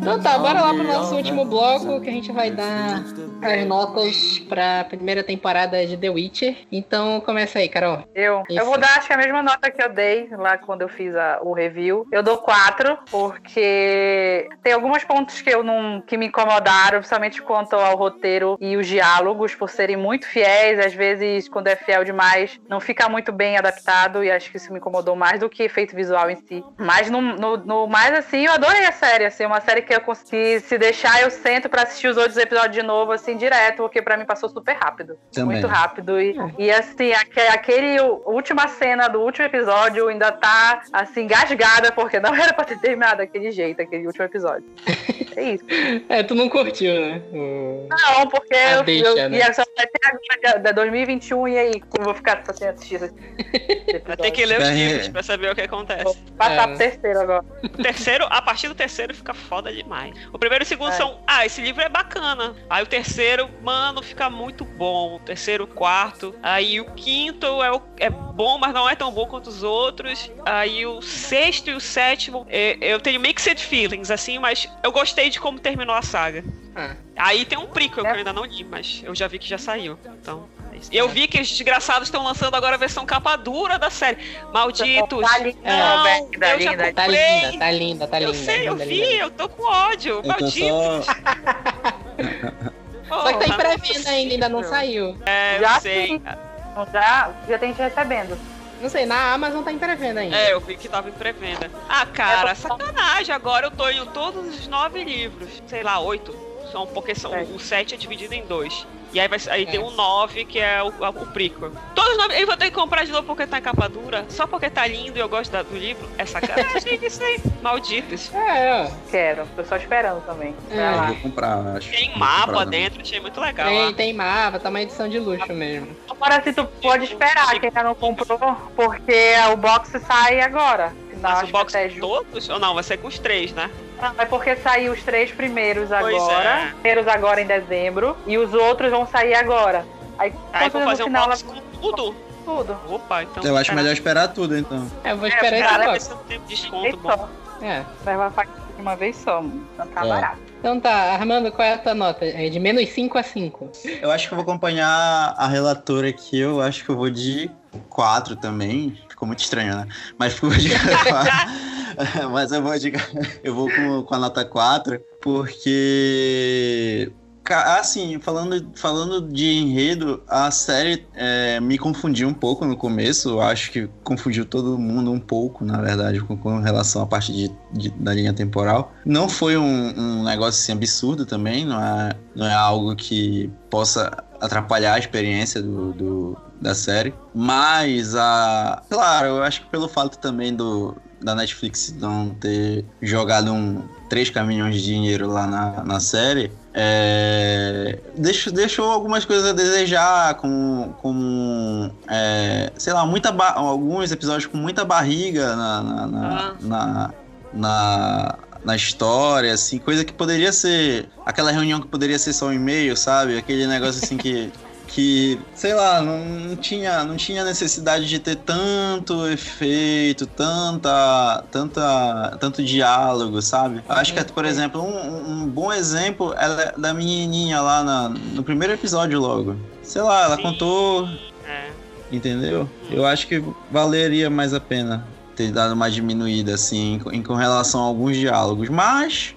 Então tá, bora lá pro nosso último bloco que a gente vai dar as notas pra primeira temporada de The Witcher. Então começa aí, Carol. Eu, Isso. eu vou dar, acho que a mesma nota que eu dei lá quando eu fiz a- o review. Eu dou quatro, porque tem alguns pontos que eu não que me incomodaram, principalmente quanto ao roteiro e os diálogos, por serem muito fiéis. Às vezes, quando é fiel demais, não fica muito bem adaptado, e acho que isso me incomodou mais do que efeito visual em si. Mas no, no, no mais, assim, eu adorei a série. Assim, uma série que eu consegui se deixar, eu sento pra assistir os outros episódios de novo, assim, direto, porque pra mim passou super rápido. Também. Muito rápido. E, e assim, aque- aquele u- última cena do último episódio ainda tá assim, gasgada, porque não era pra ter terminado daquele jeito, aquele último episódio. É isso. É, tu não curtiu, né? O- Não, porque Ah, eu, deixa, eu né? ia só vai ter agora da 2021 e aí, como eu vou ficar sem assistir esse ter que ler os livros pra saber o que Vou acontece. passar É. pro terceiro agora. O terceiro, a partir do terceiro fica foda demais. O primeiro e o segundo É. são, ah, esse livro é bacana. Aí o terceiro, mano, fica muito bom. O terceiro, o quarto. Aí o quinto é, o- é bom, mas não é tão bom quanto os outros. Aí o sexto e o sétimo, é, eu tenho mixed feelings, assim, mas eu gostei de como terminou a saga. Ah. Aí tem um prequel que eu ainda não li, mas eu já vi que já saiu. Então. É eu vi que os desgraçados estão lançando agora a versão capa dura da série. Malditos. Tá linda, não, é, tá, eu já linda, tá linda, tá linda, tá linda. Eu sei, eu linda, vi, linda. eu tô com ódio. Eu Malditos. Só... só que tá em pré-venda ainda, ainda não saiu. É, já eu sei. Sim. Já, já tem gente recebendo. Não sei, na Amazon tá em pré-venda ainda. É, eu vi que tava em pré-venda. Ah, cara, é, sacanagem. Agora eu tô em todos os nove livros. Sei lá, oito. São, porque são, é. o sete é dividido em dois. E aí, vai, aí é. tem um 9, que é o, o prequel. Todos os 9, eu vou ter que comprar de novo porque tá em capa dura. Só porque tá lindo e eu gosto da, do livro. É sacanagem isso aí. Malditos. É, eu quero. Tô só esperando também. É. Eu vou comprar, acho. Tem mapa dentro, achei muito legal. Tem, tem mapa, tá uma edição de luxo mesmo. Agora, se tu pode esperar, quem ainda não comprou, porque o box sai agora. Mas o box todos? Ou não, vai ser com os três, né? Não, é porque saiu os três primeiros agora. É. Primeiros agora em dezembro. E os outros vão sair agora. Aí, Aí vou fazer um box ela... com tudo. Tudo. Opa, então. Eu acho melhor esperar tudo, então. É, eu vou esperar é, esse box. Não tem desconto bom. É. Vai de uma vez só, então tá é. barato. Então tá, Armando, qual é a tua nota? É de menos 5 a 5. Eu acho que eu vou acompanhar a relatora aqui, eu acho que eu vou de 4 também. Ficou muito estranho, né? Mas ficou de 4. Mas eu vou, de... eu vou com, com a nota 4, porque Assim, falando, falando de enredo, a série é, me confundiu um pouco no começo. Eu acho que confundiu todo mundo um pouco, na verdade, com, com relação à parte de, de, da linha temporal. Não foi um, um negócio assim, absurdo também, não é, não é algo que possa atrapalhar a experiência do, do, da série. Mas, a, claro, eu acho que pelo fato também do, da Netflix não ter jogado um 3 caminhões de dinheiro lá na, na série, é, deixou, deixou algumas coisas a desejar, com, com é, sei lá, muita alguns episódios com muita barriga na, na, na, ah. na, na, na história, assim, coisa que poderia ser aquela reunião que poderia ser só um e-mail, sabe? Aquele negócio assim que que, sei lá, não tinha, não tinha necessidade de ter tanto efeito, tanta, tanta, tanto diálogo, sabe? Acho que, por exemplo, um, um bom exemplo é da menininha lá na, no primeiro episódio logo. Sei lá, ela Sim. contou... É. Entendeu? Eu acho que valeria mais a pena ter dado uma diminuída, assim, em, com relação a alguns diálogos. Mas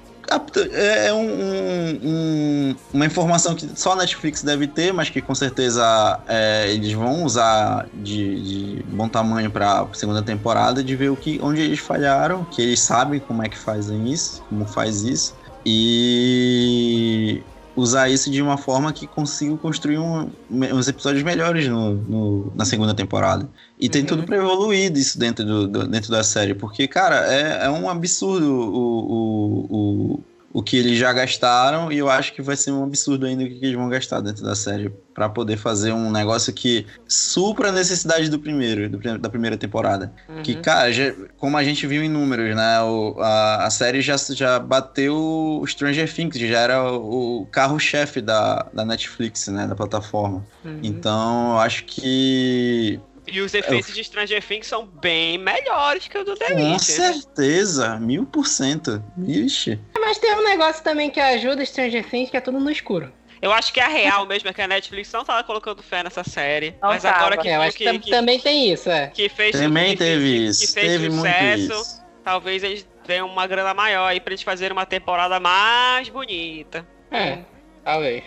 é, é um, um, uma informação que só a Netflix deve ter, mas que com certeza é, eles vão usar de, de bom tamanho para segunda temporada, de ver o que, onde eles falharam, que eles sabem como é que fazem isso, como faz isso. E usar isso de uma forma que consiga construir um, uns episódios melhores no, no, na segunda temporada. E uhum. tem tudo para evoluir isso dentro, do, do, dentro da série, porque, cara, é, é um absurdo o, o, o, o que eles já gastaram e eu acho que vai ser um absurdo ainda o que eles vão gastar dentro da série para poder fazer um negócio que supra a necessidade do primeiro, do, da primeira temporada. Uhum. Que, cara, já, como a gente viu em números, né? O, a, a série já, já bateu o Stranger Things, já era o, o carro-chefe da, da Netflix, né? Da plataforma. Uhum. Então, eu acho que e os efeitos eu... de Stranger Things são bem melhores que o do The Com Witcher. certeza, mil por cento. Vixe. Mas tem um negócio também que ajuda Stranger Things, que é tudo no escuro. Eu acho que é a real mesmo é que a Netflix não tava colocando fé nessa série. Não mas tava. agora que, é, que, que, também tem isso, é. Que fez também que teve isso. Que fez teve sucesso. Isso. Talvez eles tenham uma grana maior aí pra eles fazerem uma temporada mais bonita. É, talvez.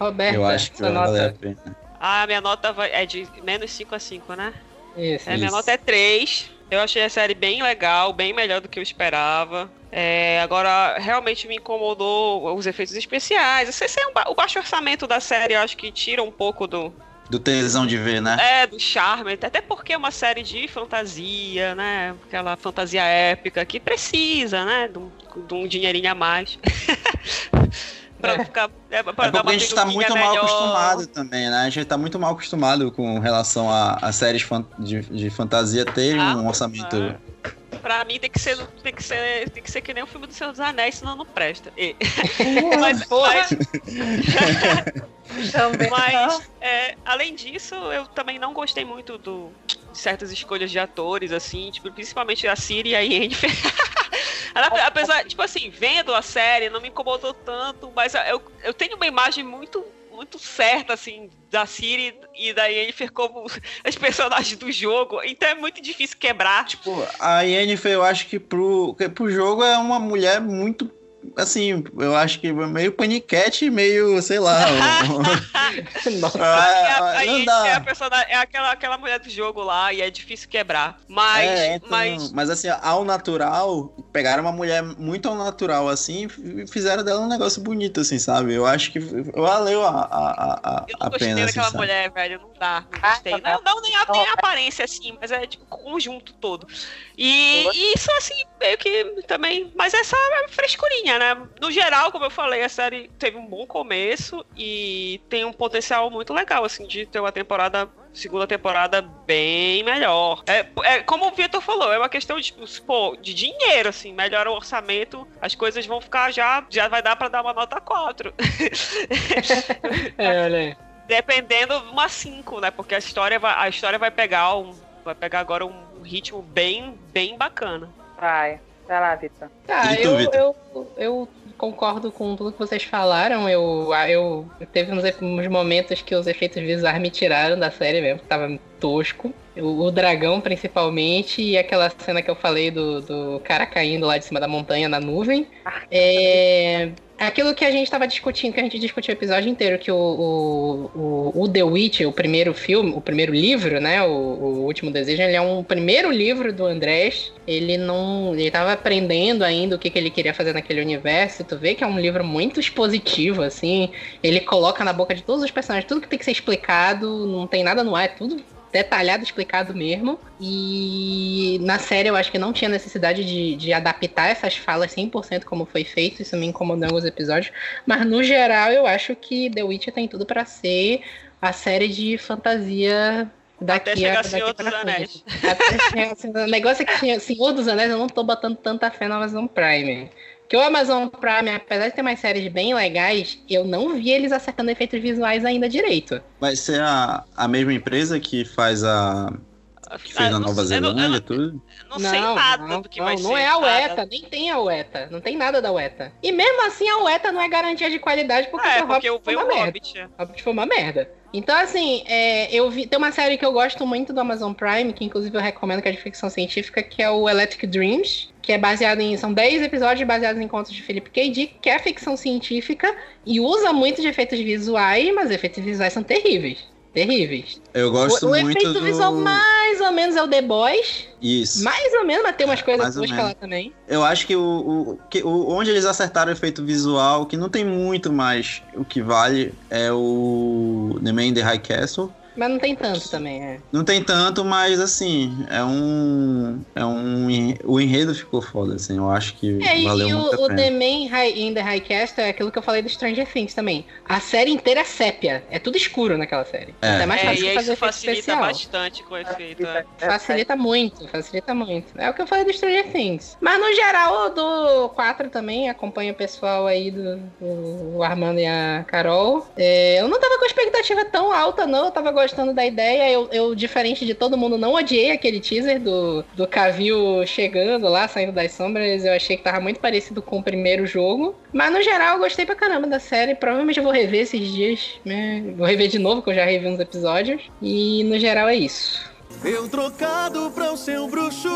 Roberto, eu acho que vai valer a pena. Ah, minha nota vai, é de menos 5 a 5, né? Isso. É, minha nota é 3. Eu achei a série bem legal, bem melhor do que eu esperava. É, agora, realmente me incomodou os efeitos especiais. Esse é um ba o baixo orçamento da série, eu acho que tira um pouco do. Do tesão de ver, né? É, do charme. Até porque é uma série de fantasia, né? Aquela fantasia épica que precisa, né? De um, de um dinheirinho a mais. pra é. ficar. É, pra é porque a gente tá muito melhor. mal acostumado também, né? A gente tá muito mal acostumado com relação a, a séries fan, de, de fantasia terem ah, um orçamento. É. Pra mim tem que ser, tem que ser, tem que ser que nem o filme do Senhor dos Anéis, senão não presta. E... mas, mas... também mas é, além disso, eu também não gostei muito do de certas escolhas de atores, assim, tipo, principalmente a Siri e a Yennefer. Ela, apesar, tipo assim, vendo a série, não me incomodou tanto, mas eu, eu tenho uma imagem muito muito certa, assim, da Siri e da Yennefer como as personagens do jogo. Então é muito difícil quebrar. Tipo, a Yennefer, eu acho que pro, pro jogo é uma mulher muito assim, eu acho que meio paniquete, meio, sei lá. Nossa. Ah, a, não dá. É, a personagem, é aquela, aquela mulher do jogo lá e é difícil quebrar. Mas, é, então, mas... mas assim, ao natural, pegaram uma mulher muito ao natural assim e fizeram dela um negócio bonito, assim, sabe? Eu acho que valeu a, a, a, eu não gostei pena, daquela assim, mulher, velho. Não dá, não gostei. Não, não nem, a, nem a aparência, assim, mas é tipo conjunto todo. E, e isso, assim, meio que também. Mas essa é frescurinha, né? No geral, como eu falei, a série teve um bom começo e tem um potencial muito legal, assim, de ter uma temporada segunda temporada bem melhor. É, é, como o Vitor falou, é uma questão de, pô, de dinheiro, assim, melhora o orçamento, as coisas vão ficar já, já vai dar para dar uma nota 4. é, olha aí. Dependendo uma 5, né? Porque a história vai, a história vai pegar um, vai pegar agora um ritmo bem, bem bacana. Vai. Vai lá, Vitor. Tá, eu, eu, eu concordo com tudo que vocês falaram. Eu, eu teve uns, uns momentos que os efeitos visuais me tiraram da série mesmo, que tava tosco. O, o, dragão, principalmente, e aquela cena que eu falei do, do cara caindo lá de cima da montanha na nuvem. Ah, é, aquilo que a gente estava discutindo, que a gente discutiu o episódio inteiro, que o, o, o, The Witch, o primeiro filme, o primeiro livro, né? O, o, Último Desejo, ele é um primeiro livro do Andrés. Ele não. Ele tava aprendendo ainda o que, que ele queria fazer naquele universo. Tu vê que é um livro muito expositivo, assim. Ele coloca na boca de todos os personagens tudo que tem que ser explicado, não tem nada no ar, é tudo detalhado, explicado mesmo. E na série eu acho que não tinha necessidade de, de adaptar essas falas 100% como foi feito, isso me incomodou em alguns episódios. Mas no geral eu acho que The Witcher tem tudo para ser a série de fantasia daqui Até chegar a Senhor dos Anéis. Até assim, o negócio é que tinha Senhor dos Anéis, eu não tô botando tanta fé no Amazon Prime. Que o Amazon Prime, apesar de ter mais séries bem legais, eu não vi eles acertando efeitos visuais ainda direito. Vai ser a, a mesma empresa que faz a. Que fez ah, a Nova Zelândia, tudo? Não, não sei nada não, do que não, vai não ser. Não é a UETA, nem tem a UETA. Não tem nada da UETA. E mesmo assim, a UETA não é garantia de qualidade porque, é, o porque Hobbit foi uma o merda. Hobbit. Hobbit foi uma merda. Então, assim, é, eu vi. Tem uma série que eu gosto muito do Amazon Prime, que inclusive eu recomendo, que é de ficção científica, que é o Electric Dreams, que é baseado em. São 10 episódios baseados em contos de Philip K. Dick, que é ficção científica e usa muito de efeitos visuais, mas efeitos visuais são terríveis terríveis. Eu gosto o, muito O efeito do... visual mais ou menos é o The Boys. Isso. Mais ou menos, mas tem umas coisas boas lá também. Eu acho que o, o, que o onde eles acertaram o efeito visual, que não tem muito mais o que vale, é o The Man in the High Castle. Mas não tem tanto também, é. Não tem tanto, mas assim, é um. É um. O enredo ficou foda, assim. Eu acho que é, valeu e muito o, a pena. o The Man High, in the High Castle é aquilo que eu falei do Stranger Things também. A série inteira é sépia. É tudo escuro naquela série. É, é mais fácil é, fazer isso facilita especial. bastante com o efeito. É. Facilita muito, facilita muito. É o que eu falei do Stranger Things. Mas no geral, o do 4 também, acompanha o pessoal aí do, do Armando e a Carol. É, eu não tava com expectativa tão alta, não. Eu tava gostando da ideia eu, eu, diferente de todo mundo, não odiei aquele teaser do, do Cavil chegando lá, saindo das sombras. Eu achei que tava muito parecido com o primeiro jogo. Mas no geral, eu gostei pra caramba da série. Provavelmente eu vou rever esses dias. Né? Vou rever de novo, que eu já revi uns episódios. E no geral é isso. Eu trocado pra o seu bruxo,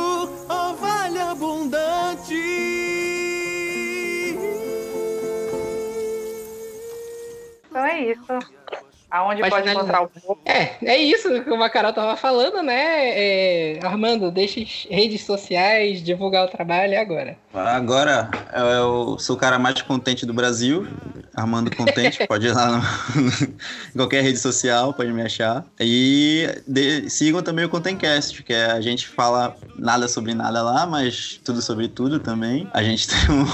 ovalha abundante. Então é isso. Aonde pode, pode encontrar o povo? É, é isso que o Carol tava falando, né? É, Armando, deixa as redes sociais, divulgar o trabalho agora. Agora eu sou o cara mais contente do Brasil. Armando Contente, pode ir lá no, em qualquer rede social, pode me achar. E de, sigam também o Contencast, que é, a gente fala nada sobre nada lá, mas tudo sobre tudo também. A gente tem um.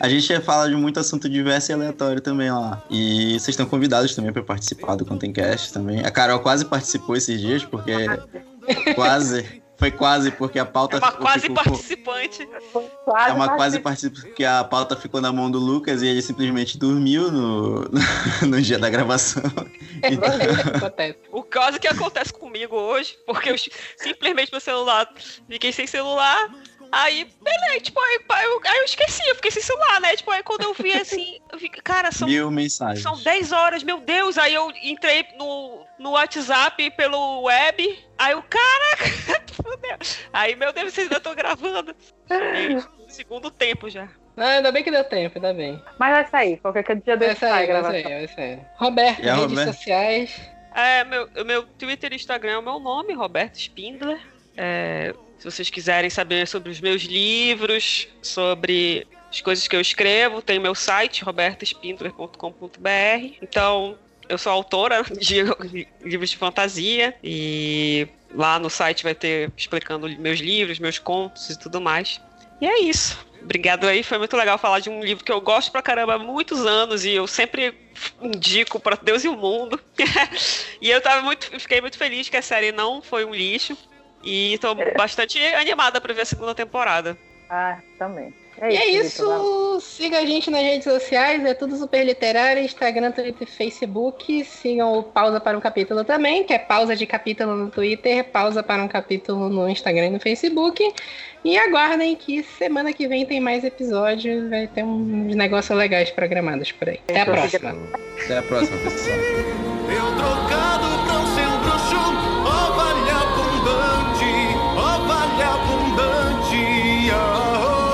A gente fala de muito assunto diverso e aleatório também lá. E vocês estão convidados também para participar do Contencast também. A Carol quase participou esses dias, porque quase Foi quase, porque a pauta É uma quase ficou- participante. Quase É uma quase participação, porque a pauta ficou na mão do Lucas e ele simplesmente dormiu no, no dia da gravação. Então, Acontece. O caso que acontece comigo hoje, porque eu simplesmente meu celular, fiquei sem celular. Aí, beleza, tipo, aí, eu, aí eu esqueci, eu fiquei sem celular, né? Tipo, aí quando eu vi assim, eu vi, cara, são mil mensagens. São 10 horas, meu Deus. Aí eu entrei no, no WhatsApp pelo web. Aí o caraca, fudeu. Aí, meu Deus, vocês ainda estão gravando. Gente, no segundo tempo já. Ah, ainda bem que deu tempo, ainda bem. Mas vai sair, qualquer dia Vai desse sair, sai a vai sair, vai sair. Roberto, E redes Roberta? sociais. É, meu, meu Twitter e Instagram é o meu nome, Roberto Spindler. É, se vocês quiserem saber sobre os meus livros, sobre as coisas que eu escrevo, tem meu site, robertospindler.com.br. Então, eu sou autora de livros de fantasia e lá no site vai ter explicando meus livros, meus contos e tudo mais. E é isso. Obrigado aí, foi muito legal falar de um livro que eu gosto pra caramba há muitos anos e eu sempre indico pra Deus e o mundo. e eu tava muito, fiquei muito feliz que a série não foi um lixo e tô é. bastante animada para ver a segunda temporada. Ah, também. É e isso, é isso. Siga a gente nas redes sociais, é tudo super literário, Instagram, Twitter e Facebook. Sigam o Pausa para um Capítulo também, que é pausa de capítulo no Twitter, pausa para um capítulo no Instagram e no Facebook. E aguardem que semana que vem tem mais episódios, vai ter uns negócios legais programados por aí. Até a próxima. Até a próxima, pessoal. Eu trocado pra um bruxo, com trabalho abundante. Oh. oh.